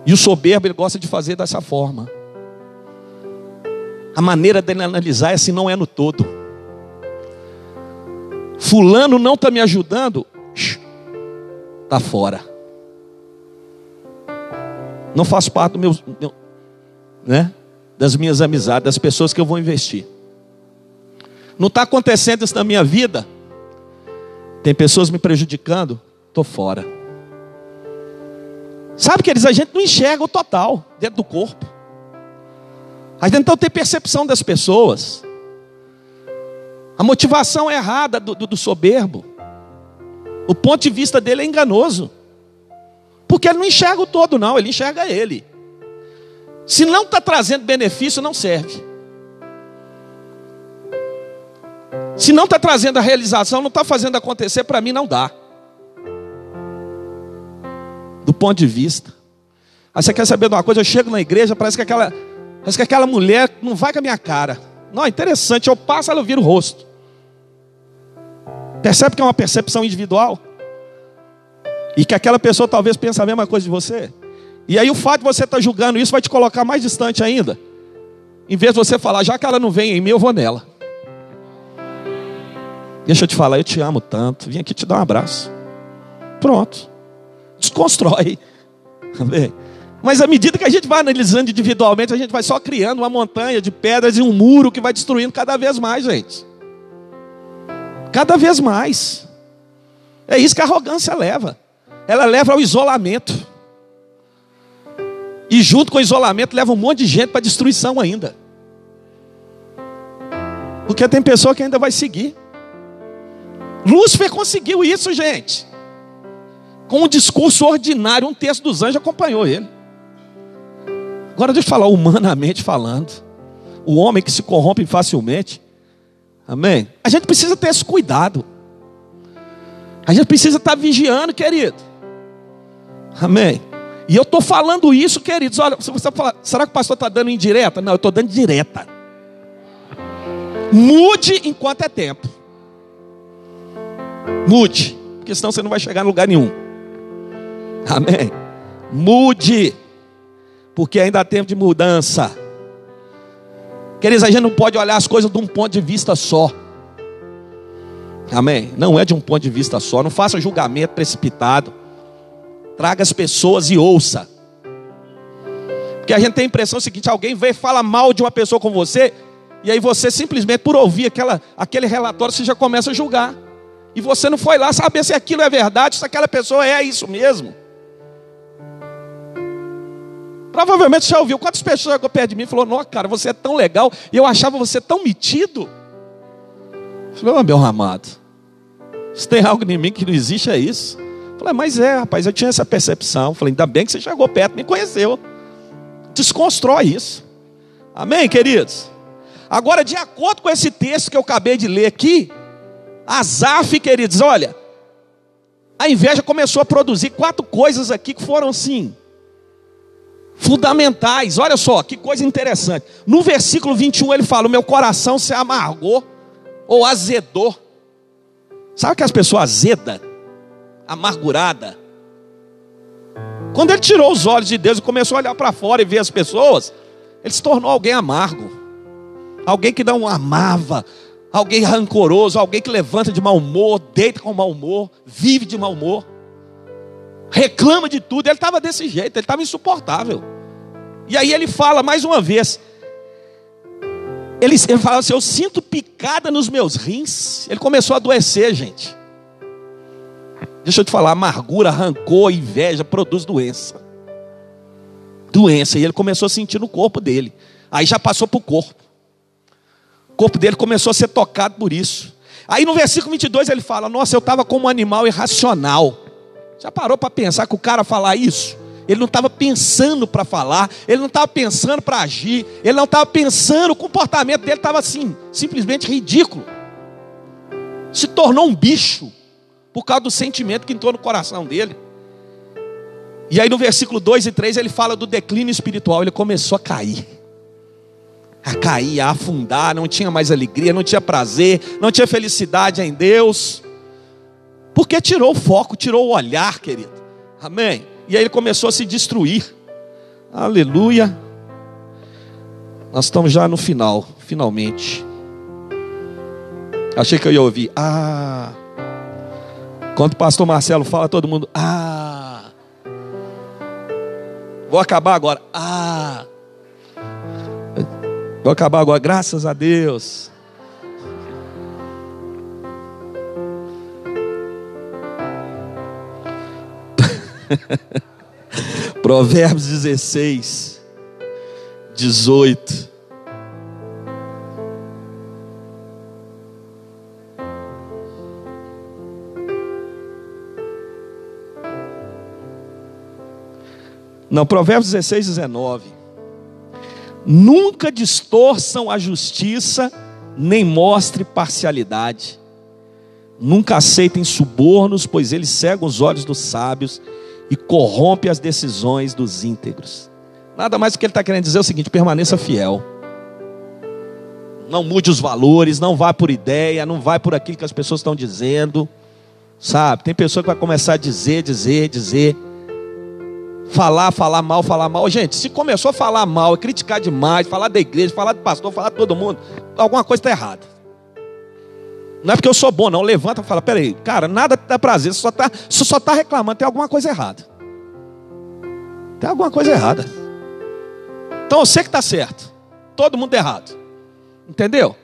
E o soberbo ele gosta de fazer dessa forma. A maneira dele analisar é assim, não é no todo. Fulano não está me ajudando, está fora não faz parte do meu, meu, né, das minhas amizades, das pessoas que eu vou investir. Não está acontecendo isso na minha vida. Tem pessoas me prejudicando, estou fora. Sabe que eles a gente não enxerga o total dentro do corpo. A gente não tem percepção das pessoas. A motivação é errada do, do, do soberbo. O ponto de vista dele é enganoso. Porque ele não enxerga o todo, não, ele enxerga ele. Se não está trazendo benefício, não serve. Se não está trazendo a realização, não está fazendo acontecer, para mim não dá. Do ponto de vista. Aí você quer saber de uma coisa? Eu chego na igreja, parece que aquela, parece que aquela mulher não vai com a minha cara. Não, é interessante, eu passo, ela vira o rosto. Percebe que é uma percepção individual? E que aquela pessoa talvez pense a mesma coisa de você. E aí o fato de você estar tá julgando isso vai te colocar mais distante ainda. Em vez de você falar, já que ela não vem em mim, eu vou nela. Deixa eu te falar, eu te amo tanto. Vim aqui te dar um abraço. Pronto. Desconstrói. (laughs) Mas à medida que a gente vai analisando individualmente, a gente vai só criando uma montanha de pedras e um muro que vai destruindo cada vez mais, gente. Cada vez mais. É isso que a arrogância leva ela leva ao isolamento. E junto com o isolamento leva um monte de gente para destruição ainda. Porque tem pessoa que ainda vai seguir. Lúcifer conseguiu isso, gente. Com um discurso ordinário, um terço dos anjos acompanhou ele. Agora deixa eu falar humanamente falando. O homem que se corrompe facilmente. Amém? A gente precisa ter esse cuidado. A gente precisa estar vigiando, querido. Amém. E eu estou falando isso, queridos. Olha, você falar, será que o pastor está dando indireta? Não, eu estou dando direta. Mude enquanto é tempo. Mude, porque senão você não vai chegar em lugar nenhum. Amém. Mude, porque ainda há tempo de mudança. Queridos, a gente não pode olhar as coisas de um ponto de vista só. Amém? Não é de um ponto de vista só. Não faça julgamento precipitado. Traga as pessoas e ouça. Porque a gente tem a impressão seguinte: alguém vem e fala mal de uma pessoa com você, e aí você simplesmente, por ouvir aquela, aquele relatório, você já começa a julgar. E você não foi lá saber se aquilo é verdade, se aquela pessoa é isso mesmo. Provavelmente você já ouviu quantas pessoas chegou perto de mim e falou: Nossa, cara, você é tão legal, e eu achava você tão metido. Eu falei, oh, meu amado, se tem algo em mim que não existe, é isso. Eu falei, mas é, rapaz, eu tinha essa percepção. Falei, ainda bem que você chegou perto, me conheceu. Desconstrói isso. Amém, queridos? Agora, de acordo com esse texto que eu acabei de ler aqui, Azaf, queridos, olha, a inveja começou a produzir quatro coisas aqui que foram assim, fundamentais. Olha só, que coisa interessante. No versículo 21 ele fala: O meu coração se amargou ou azedou. Sabe que as pessoas azeda, amargurada? Quando ele tirou os olhos de Deus e começou a olhar para fora e ver as pessoas, ele se tornou alguém amargo, alguém que não amava, alguém rancoroso, alguém que levanta de mau humor, deita com mau humor, vive de mau humor, reclama de tudo. Ele estava desse jeito, ele estava insuportável. E aí ele fala mais uma vez: ele, ele fala assim: Eu sinto picada nos meus rins. Ele começou a adoecer, gente. Deixa eu te falar: amargura, rancor, inveja produz doença. Doença. E ele começou a sentir no corpo dele. Aí já passou para o corpo. O corpo dele começou a ser tocado por isso. Aí no versículo 22 ele fala: Nossa, eu estava como um animal irracional. Já parou para pensar que o cara falar isso? ele não estava pensando para falar, ele não estava pensando para agir, ele não estava pensando, o comportamento dele estava assim, simplesmente ridículo. Se tornou um bicho por causa do sentimento que entrou no coração dele. E aí no versículo 2 e 3 ele fala do declínio espiritual, ele começou a cair. A cair, a afundar, não tinha mais alegria, não tinha prazer, não tinha felicidade em Deus. Porque tirou o foco, tirou o olhar, querido. Amém. E aí ele começou a se destruir. Aleluia. Nós estamos já no final, finalmente. Achei que eu ia ouvir. Ah. Quando o pastor Marcelo fala, todo mundo. Ah. Vou acabar agora. Ah. Vou acabar agora, graças a Deus. (laughs) Provérbios 16, 18. Não, Provérbios 16, 19. Nunca distorçam a justiça, nem mostre parcialidade. Nunca aceitem subornos, pois eles cegam os olhos dos sábios e corrompe as decisões dos íntegros. Nada mais do que ele está querendo dizer é o seguinte: permaneça fiel. Não mude os valores, não vá por ideia, não vá por aquilo que as pessoas estão dizendo. Sabe? Tem pessoa que vai começar a dizer, dizer, dizer. Falar, falar mal, falar mal. Gente, se começou a falar mal, criticar demais, falar da igreja, falar do pastor, falar de todo mundo, alguma coisa está errada. Não é porque eu sou bom, não. Levanta e fala: peraí, cara, nada dá prazer, você só está só tá reclamando, tem alguma coisa errada. Tem alguma coisa errada. Então você que está certo, todo mundo errado. Entendeu?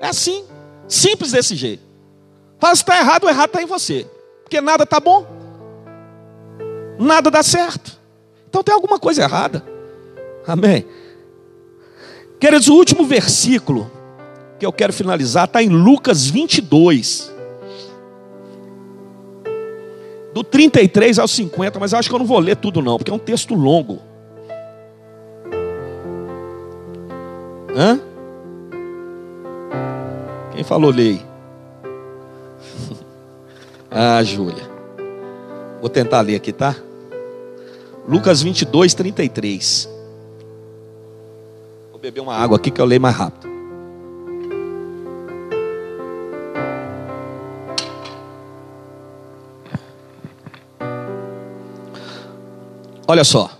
É assim, simples desse jeito. Fala se está errado, o errado está em você. Porque nada está bom, nada dá certo. Então tem alguma coisa errada. Amém. Queridos, o último versículo que eu quero finalizar está em Lucas 22. Do 33 ao 50, mas acho que eu não vou ler tudo não, porque é um texto longo. Hã? Quem falou lei? (laughs) ah, Júlia. Vou tentar ler aqui, tá? Lucas 22, 33. Vou beber uma água aqui que eu leio mais rápido. Olha só.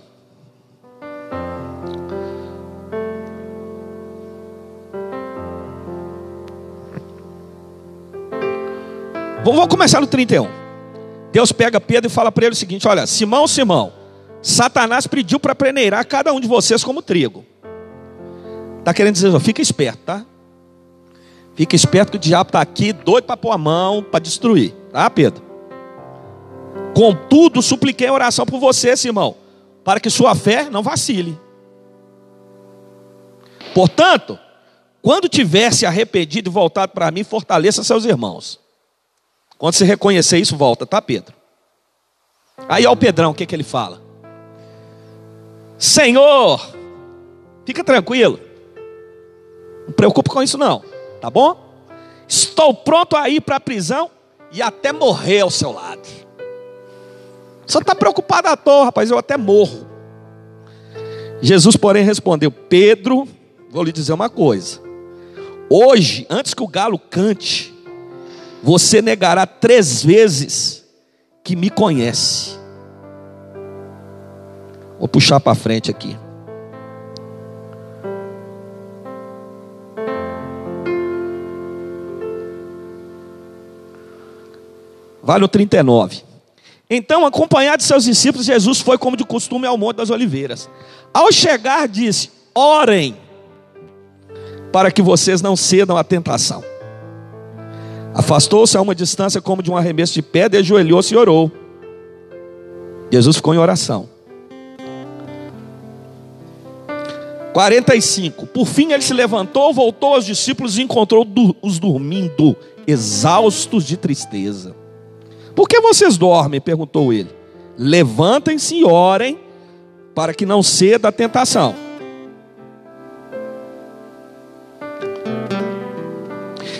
Vamos começar no 31. Deus pega Pedro e fala para ele o seguinte: Olha, Simão, Simão, Satanás pediu para peneirar cada um de vocês como trigo. Está querendo dizer, fica esperto, tá? Fica esperto que o diabo está aqui, doido para pôr a mão, para destruir, tá, Pedro? Contudo, supliquei a oração por você, Simão, para que sua fé não vacile. Portanto, quando tivesse arrependido e voltado para mim, fortaleça seus irmãos. Quando você reconhecer isso, volta, tá, Pedro? Aí, ó, o Pedrão, o que, que ele fala? Senhor, fica tranquilo, não preocupe com isso, não, tá bom? Estou pronto a ir para a prisão e até morrer ao seu lado. Você está preocupado à toa, rapaz, eu até morro. Jesus, porém, respondeu: Pedro, vou lhe dizer uma coisa. Hoje, antes que o galo cante, você negará três vezes que me conhece. Vou puxar para frente aqui. Vale o 39. Então, acompanhado de seus discípulos, Jesus foi como de costume ao Monte das Oliveiras. Ao chegar, disse: Orem, para que vocês não cedam à tentação. Afastou-se a uma distância como de um arremesso de pedra, ajoelhou-se e orou. Jesus ficou em oração. 45. Por fim ele se levantou, voltou aos discípulos e encontrou os dormindo, exaustos de tristeza. Por que vocês dormem? perguntou ele. Levantem-se e orem, para que não ceda a tentação.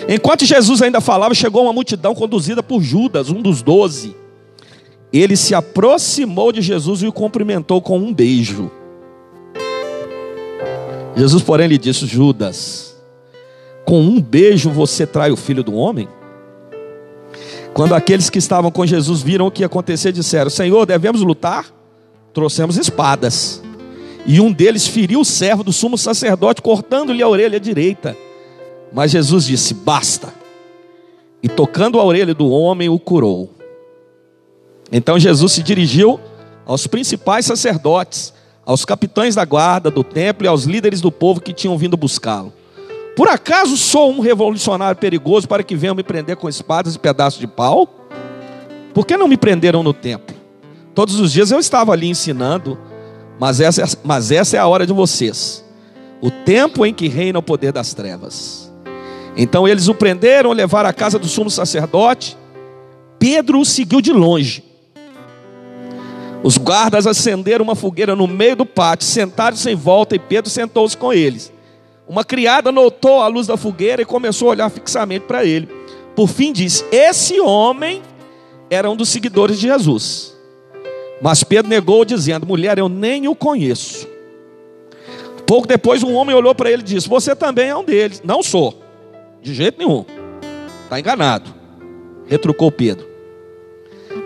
Enquanto Jesus ainda falava, chegou uma multidão conduzida por Judas, um dos doze. Ele se aproximou de Jesus e o cumprimentou com um beijo. Jesus, porém, lhe disse: Judas, com um beijo você trai o filho do homem? Quando aqueles que estavam com Jesus viram o que ia acontecer, disseram: Senhor, devemos lutar? Trouxemos espadas. E um deles feriu o servo do sumo sacerdote, cortando-lhe a orelha direita. Mas Jesus disse: Basta. E tocando a orelha do homem, o curou. Então Jesus se dirigiu aos principais sacerdotes aos capitães da guarda do templo e aos líderes do povo que tinham vindo buscá-lo. Por acaso sou um revolucionário perigoso para que venham me prender com espadas e pedaços de pau? Por que não me prenderam no templo? Todos os dias eu estava ali ensinando, mas essa, é, mas essa é a hora de vocês, o tempo em que reina o poder das trevas. Então eles o prenderam, levaram à casa do sumo sacerdote. Pedro o seguiu de longe os guardas acenderam uma fogueira no meio do pátio, sentaram-se em volta e Pedro sentou-se com eles. Uma criada notou a luz da fogueira e começou a olhar fixamente para ele. Por fim disse: Esse homem era um dos seguidores de Jesus. Mas Pedro negou, dizendo: Mulher, eu nem o conheço. Pouco depois, um homem olhou para ele e disse: Você também é um deles. Não sou, de jeito nenhum. Está enganado. Retrucou Pedro.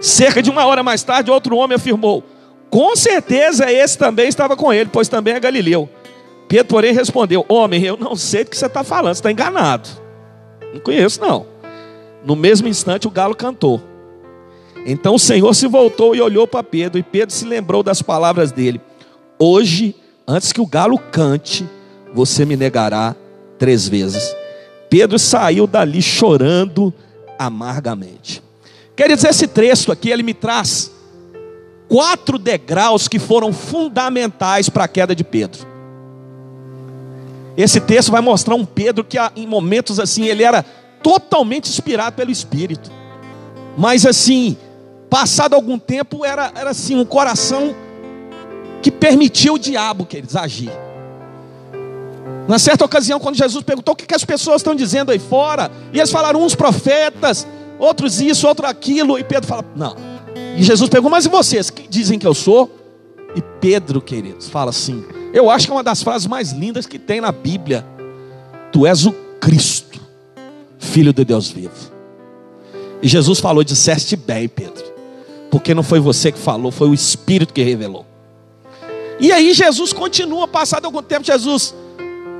Cerca de uma hora mais tarde, outro homem afirmou: Com certeza esse também estava com ele, pois também é Galileu. Pedro, porém, respondeu: Homem, eu não sei do que você está falando, você está enganado. Não conheço, não. No mesmo instante, o galo cantou. Então o Senhor se voltou e olhou para Pedro, e Pedro se lembrou das palavras dele: Hoje, antes que o galo cante, você me negará três vezes. Pedro saiu dali chorando amargamente. Queridos, esse texto aqui, ele me traz quatro degraus que foram fundamentais para a queda de Pedro. Esse texto vai mostrar um Pedro que em momentos assim ele era totalmente inspirado pelo Espírito. Mas assim, passado algum tempo, era, era assim um coração que permitia o diabo, queridos, agir. Na certa ocasião, quando Jesus perguntou o que, que as pessoas estão dizendo aí fora, e eles falaram uns profetas, outros isso, outro aquilo. E Pedro fala: Não. E Jesus pergunta: Mas e vocês? Que dizem que eu sou? E Pedro, queridos, fala assim: Eu acho que é uma das frases mais lindas que tem na Bíblia. Tu és o Cristo, Filho de Deus vivo. E Jesus falou: Disseste bem, Pedro, porque não foi você que falou, foi o Espírito que revelou. E aí Jesus continua, passado algum tempo, Jesus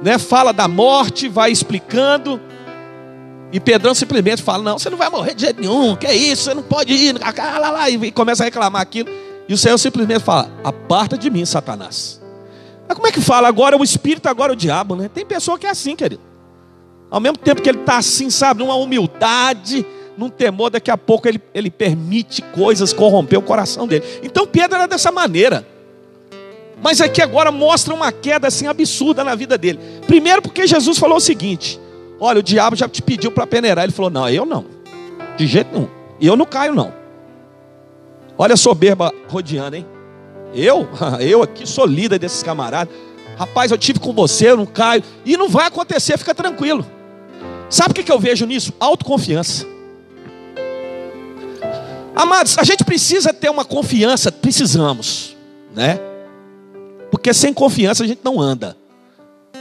né, fala da morte, vai explicando. E Pedrão simplesmente fala: Não, você não vai morrer de jeito nenhum, que é isso, você não pode ir, lá, lá, e começa a reclamar aquilo. E o Senhor simplesmente fala: Aparta de mim, Satanás. Mas como é que fala? Agora é o espírito, agora é o diabo, né? Tem pessoa que é assim, querido. Ao mesmo tempo que ele está assim, sabe, numa humildade, num temor, daqui a pouco ele, ele permite coisas corromper o coração dele. Então Pedro era dessa maneira. Mas aqui agora mostra uma queda assim absurda na vida dele. Primeiro porque Jesus falou o seguinte: Olha, o diabo já te pediu para peneirar. Ele falou: Não, eu não. De jeito nenhum. Eu não caio, não. Olha a soberba rodeando, hein? Eu, (laughs) eu aqui sou líder desses camaradas. Rapaz, eu tive com você, eu não caio. E não vai acontecer, fica tranquilo. Sabe o que eu vejo nisso? Autoconfiança. Amados, a gente precisa ter uma confiança, precisamos, né? Porque sem confiança a gente não anda.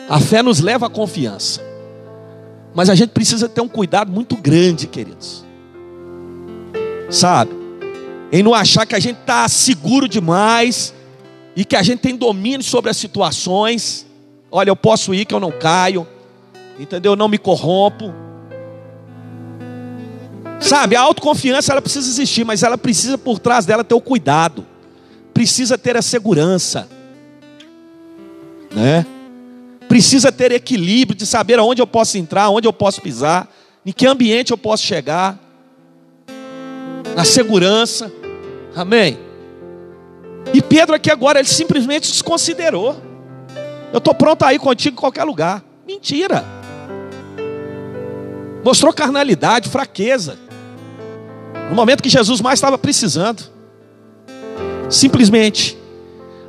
A fé nos leva à confiança. Mas a gente precisa ter um cuidado muito grande, queridos. Sabe? Em não achar que a gente está seguro demais e que a gente tem domínio sobre as situações. Olha, eu posso ir que eu não caio. Entendeu? Eu não me corrompo. Sabe, a autoconfiança ela precisa existir, mas ela precisa por trás dela ter o cuidado. Precisa ter a segurança. Né? Precisa ter equilíbrio de saber aonde eu posso entrar, onde eu posso pisar, em que ambiente eu posso chegar. Na segurança. Amém. E Pedro aqui agora ele simplesmente desconsiderou. Eu estou pronto a ir contigo em qualquer lugar. Mentira. Mostrou carnalidade, fraqueza. No momento que Jesus mais estava precisando. Simplesmente.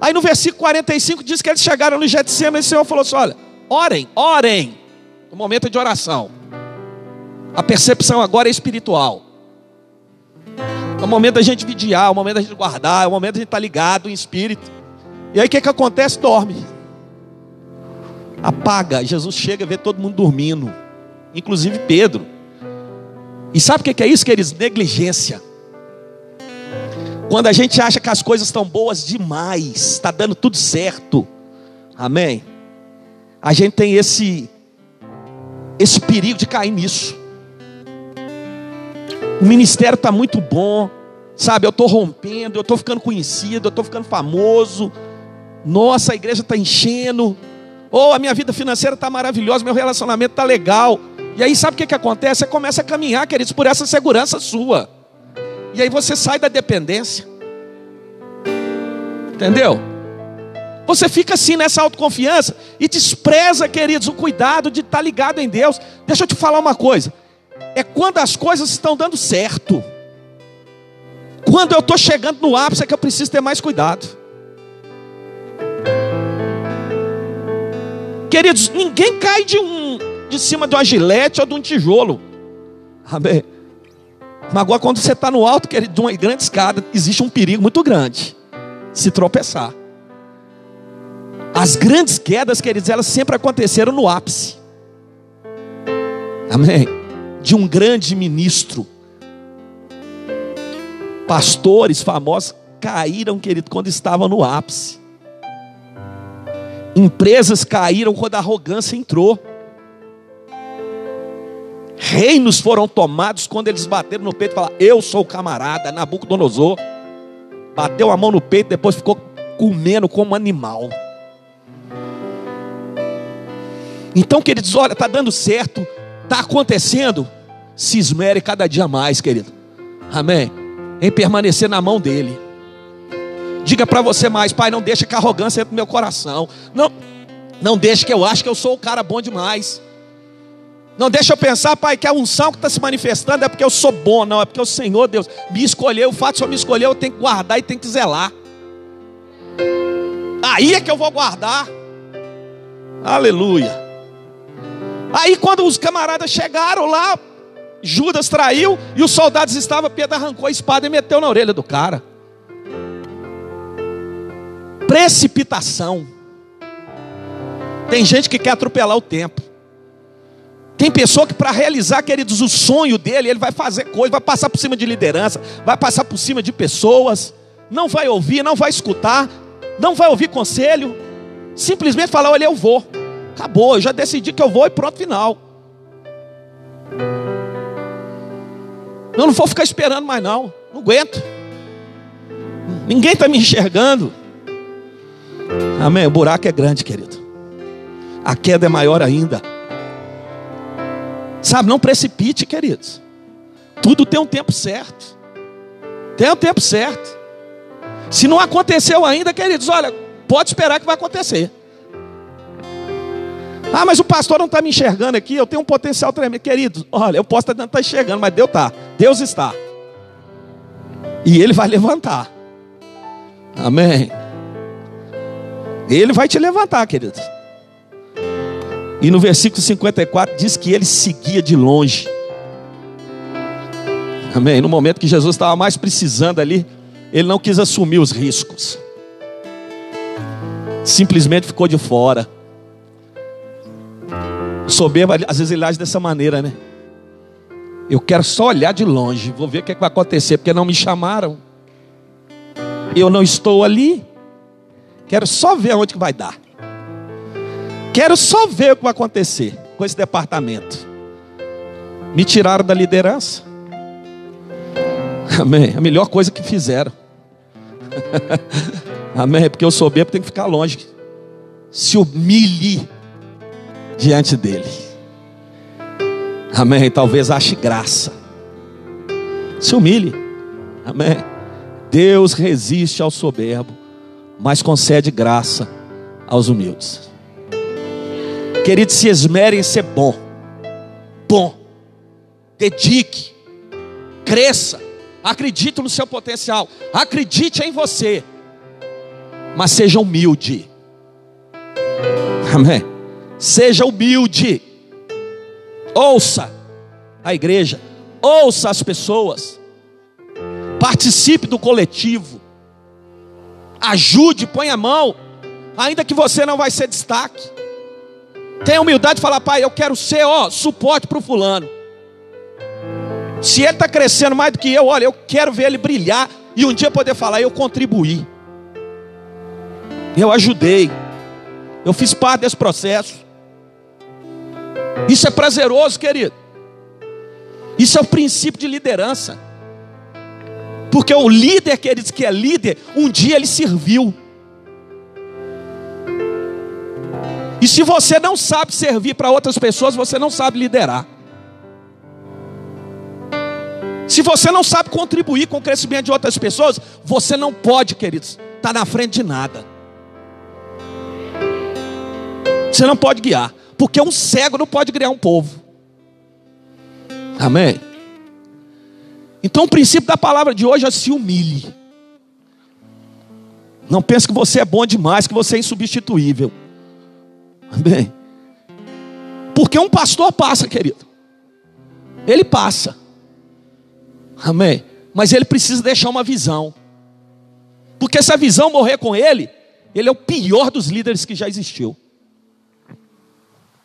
Aí no versículo 45 diz que eles chegaram no Getsemane e o Senhor falou assim: olha, orem, orem. No momento de oração. A percepção agora é espiritual. É o momento da gente vigiar, é o momento da gente guardar, é o momento da gente estar ligado em espírito. E aí o que, que acontece? Dorme. Apaga. Jesus chega e vê todo mundo dormindo. Inclusive Pedro. E sabe o que é isso, queridos? Negligência. Quando a gente acha que as coisas estão boas demais, está dando tudo certo, amém? A gente tem esse, esse perigo de cair nisso. O ministério está muito bom, sabe? Eu estou rompendo, eu estou ficando conhecido, eu estou ficando famoso. Nossa, a igreja está enchendo. Oh, a minha vida financeira está maravilhosa, meu relacionamento está legal. E aí sabe o que, que acontece? Você começa a caminhar, queridos, por essa segurança sua. E aí você sai da dependência. Entendeu? Você fica assim nessa autoconfiança e despreza, queridos, o cuidado de estar ligado em Deus. Deixa eu te falar uma coisa. É quando as coisas estão dando certo. Quando eu estou chegando no ápice é que eu preciso ter mais cuidado. Queridos, ninguém cai de um de cima de uma gilete ou de um tijolo. Amém. Mas agora, quando você está no alto de uma grande escada, existe um perigo muito grande: se tropeçar. As grandes quedas, queridos, elas sempre aconteceram no ápice. Amém. De um grande ministro. Pastores famosos caíram, querido, quando estavam no ápice. Empresas caíram quando a arrogância entrou. Reinos foram tomados quando eles bateram no peito e falaram: Eu sou o camarada, Nabucodonosor. Bateu a mão no peito, depois ficou comendo como animal. Então, queridos, olha, está dando certo, está acontecendo. Se esmere cada dia mais, querido. Amém. Em permanecer na mão dele. Diga para você mais, pai, não deixa que a arrogância entre no meu coração. Não, não deixe que eu ache que eu sou o cara bom demais. Não deixa eu pensar, pai, que a unção que está se manifestando é porque eu sou bom, não, é porque o Senhor Deus me escolheu. O fato de só me escolher, eu tenho que guardar e tenho que zelar. Aí é que eu vou guardar. Aleluia. Aí quando os camaradas chegaram lá, Judas traiu e os soldados estavam, Pedro arrancou a espada e meteu na orelha do cara. Precipitação. Tem gente que quer atropelar o tempo. Tem pessoa que para realizar, queridos, o sonho dele, ele vai fazer coisa, vai passar por cima de liderança, vai passar por cima de pessoas, não vai ouvir, não vai escutar, não vai ouvir conselho, simplesmente falar, olha, eu vou. Acabou, eu já decidi que eu vou e pronto, final. Eu não vou ficar esperando mais, não. Não aguento. Ninguém está me enxergando. Amém. O buraco é grande, querido. A queda é maior ainda. Sabe, não precipite, queridos. Tudo tem um tempo certo. Tem um tempo certo. Se não aconteceu ainda, queridos, olha, pode esperar que vai acontecer. Ah, mas o pastor não está me enxergando aqui, eu tenho um potencial tremendo. Queridos, olha, eu posso estar tá enxergando, mas Deus está. Deus está. E Ele vai levantar. Amém. Ele vai te levantar, queridos. E no versículo 54 diz que ele seguia de longe. Amém. No momento que Jesus estava mais precisando ali, ele não quis assumir os riscos. Simplesmente ficou de fora. Soberba, às vezes ele age dessa maneira, né? Eu quero só olhar de longe, vou ver o que, é que vai acontecer, porque não me chamaram. Eu não estou ali. Quero só ver aonde que vai dar. Quero só ver o que vai acontecer com esse departamento. Me tiraram da liderança. Amém. A melhor coisa que fizeram. (laughs) Amém. Porque eu soberbo tem que ficar longe. Se humilhe diante dele. Amém. Talvez ache graça. Se humilhe. Amém. Deus resiste ao soberbo, mas concede graça aos humildes. Querido, se esmere em ser bom. Bom. Dedique. Cresça. Acredite no seu potencial. Acredite em você. Mas seja humilde. Amém. Seja humilde. Ouça a igreja. Ouça as pessoas. Participe do coletivo. Ajude, põe a mão. Ainda que você não vai ser destaque. Tenha humildade de falar, pai, eu quero ser, ó, suporte para o fulano. Se ele está crescendo mais do que eu, olha, eu quero ver ele brilhar e um dia poder falar, eu contribuí. Eu ajudei. Eu fiz parte desse processo. Isso é prazeroso, querido. Isso é o princípio de liderança. Porque o líder, queridos, que é líder, um dia ele serviu. E se você não sabe servir para outras pessoas, você não sabe liderar. Se você não sabe contribuir com o crescimento de outras pessoas, você não pode, queridos, estar tá na frente de nada. Você não pode guiar, porque um cego não pode criar um povo. Amém? Então o princípio da palavra de hoje é se humilhe. Não pense que você é bom demais, que você é insubstituível. Amém? Porque um pastor passa, querido. Ele passa. Amém? Mas ele precisa deixar uma visão. Porque se a visão morrer com ele, ele é o pior dos líderes que já existiu.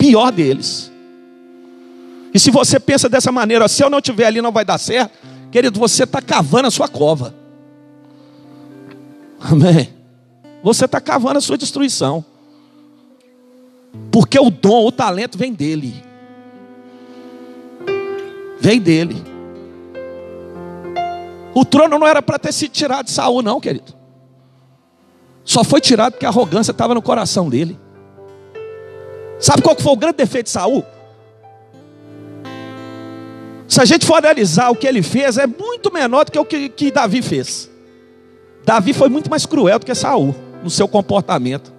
Pior deles. E se você pensa dessa maneira, se eu não estiver ali não vai dar certo, querido, você está cavando a sua cova. Amém? Você está cavando a sua destruição. Porque o dom, o talento vem dele. Vem dele. O trono não era para ter sido tirado de Saul, não, querido. Só foi tirado porque a arrogância estava no coração dele. Sabe qual foi o grande defeito de Saul? Se a gente for analisar o que ele fez, é muito menor do que o que, que Davi fez. Davi foi muito mais cruel do que Saul no seu comportamento.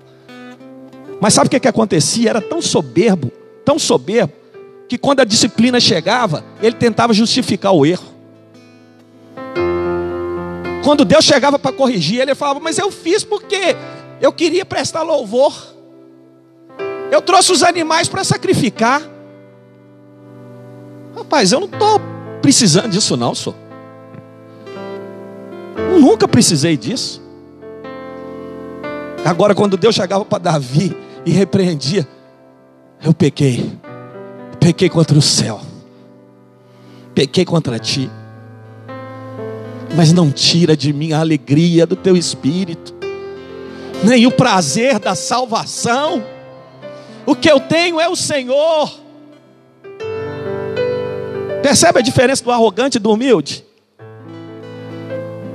Mas sabe o que, que acontecia? Era tão soberbo, tão soberbo, que quando a disciplina chegava, ele tentava justificar o erro. Quando Deus chegava para corrigir, ele falava: Mas eu fiz porque eu queria prestar louvor. Eu trouxe os animais para sacrificar. Rapaz, eu não estou precisando disso, não, senhor. Nunca precisei disso. Agora, quando Deus chegava para Davi e repreendia, eu pequei. Pequei contra o céu. Pequei contra ti mas não tira de mim a alegria do teu espírito, nem o prazer da salvação. O que eu tenho é o Senhor. Percebe a diferença do arrogante e do humilde?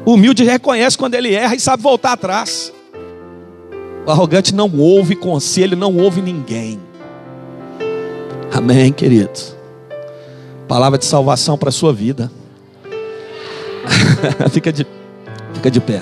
O humilde reconhece quando ele erra e sabe voltar atrás. O arrogante não ouve conselho, não ouve ninguém. Amém, querido. Palavra de salvação para a sua vida. (laughs) fica, de, fica de pé.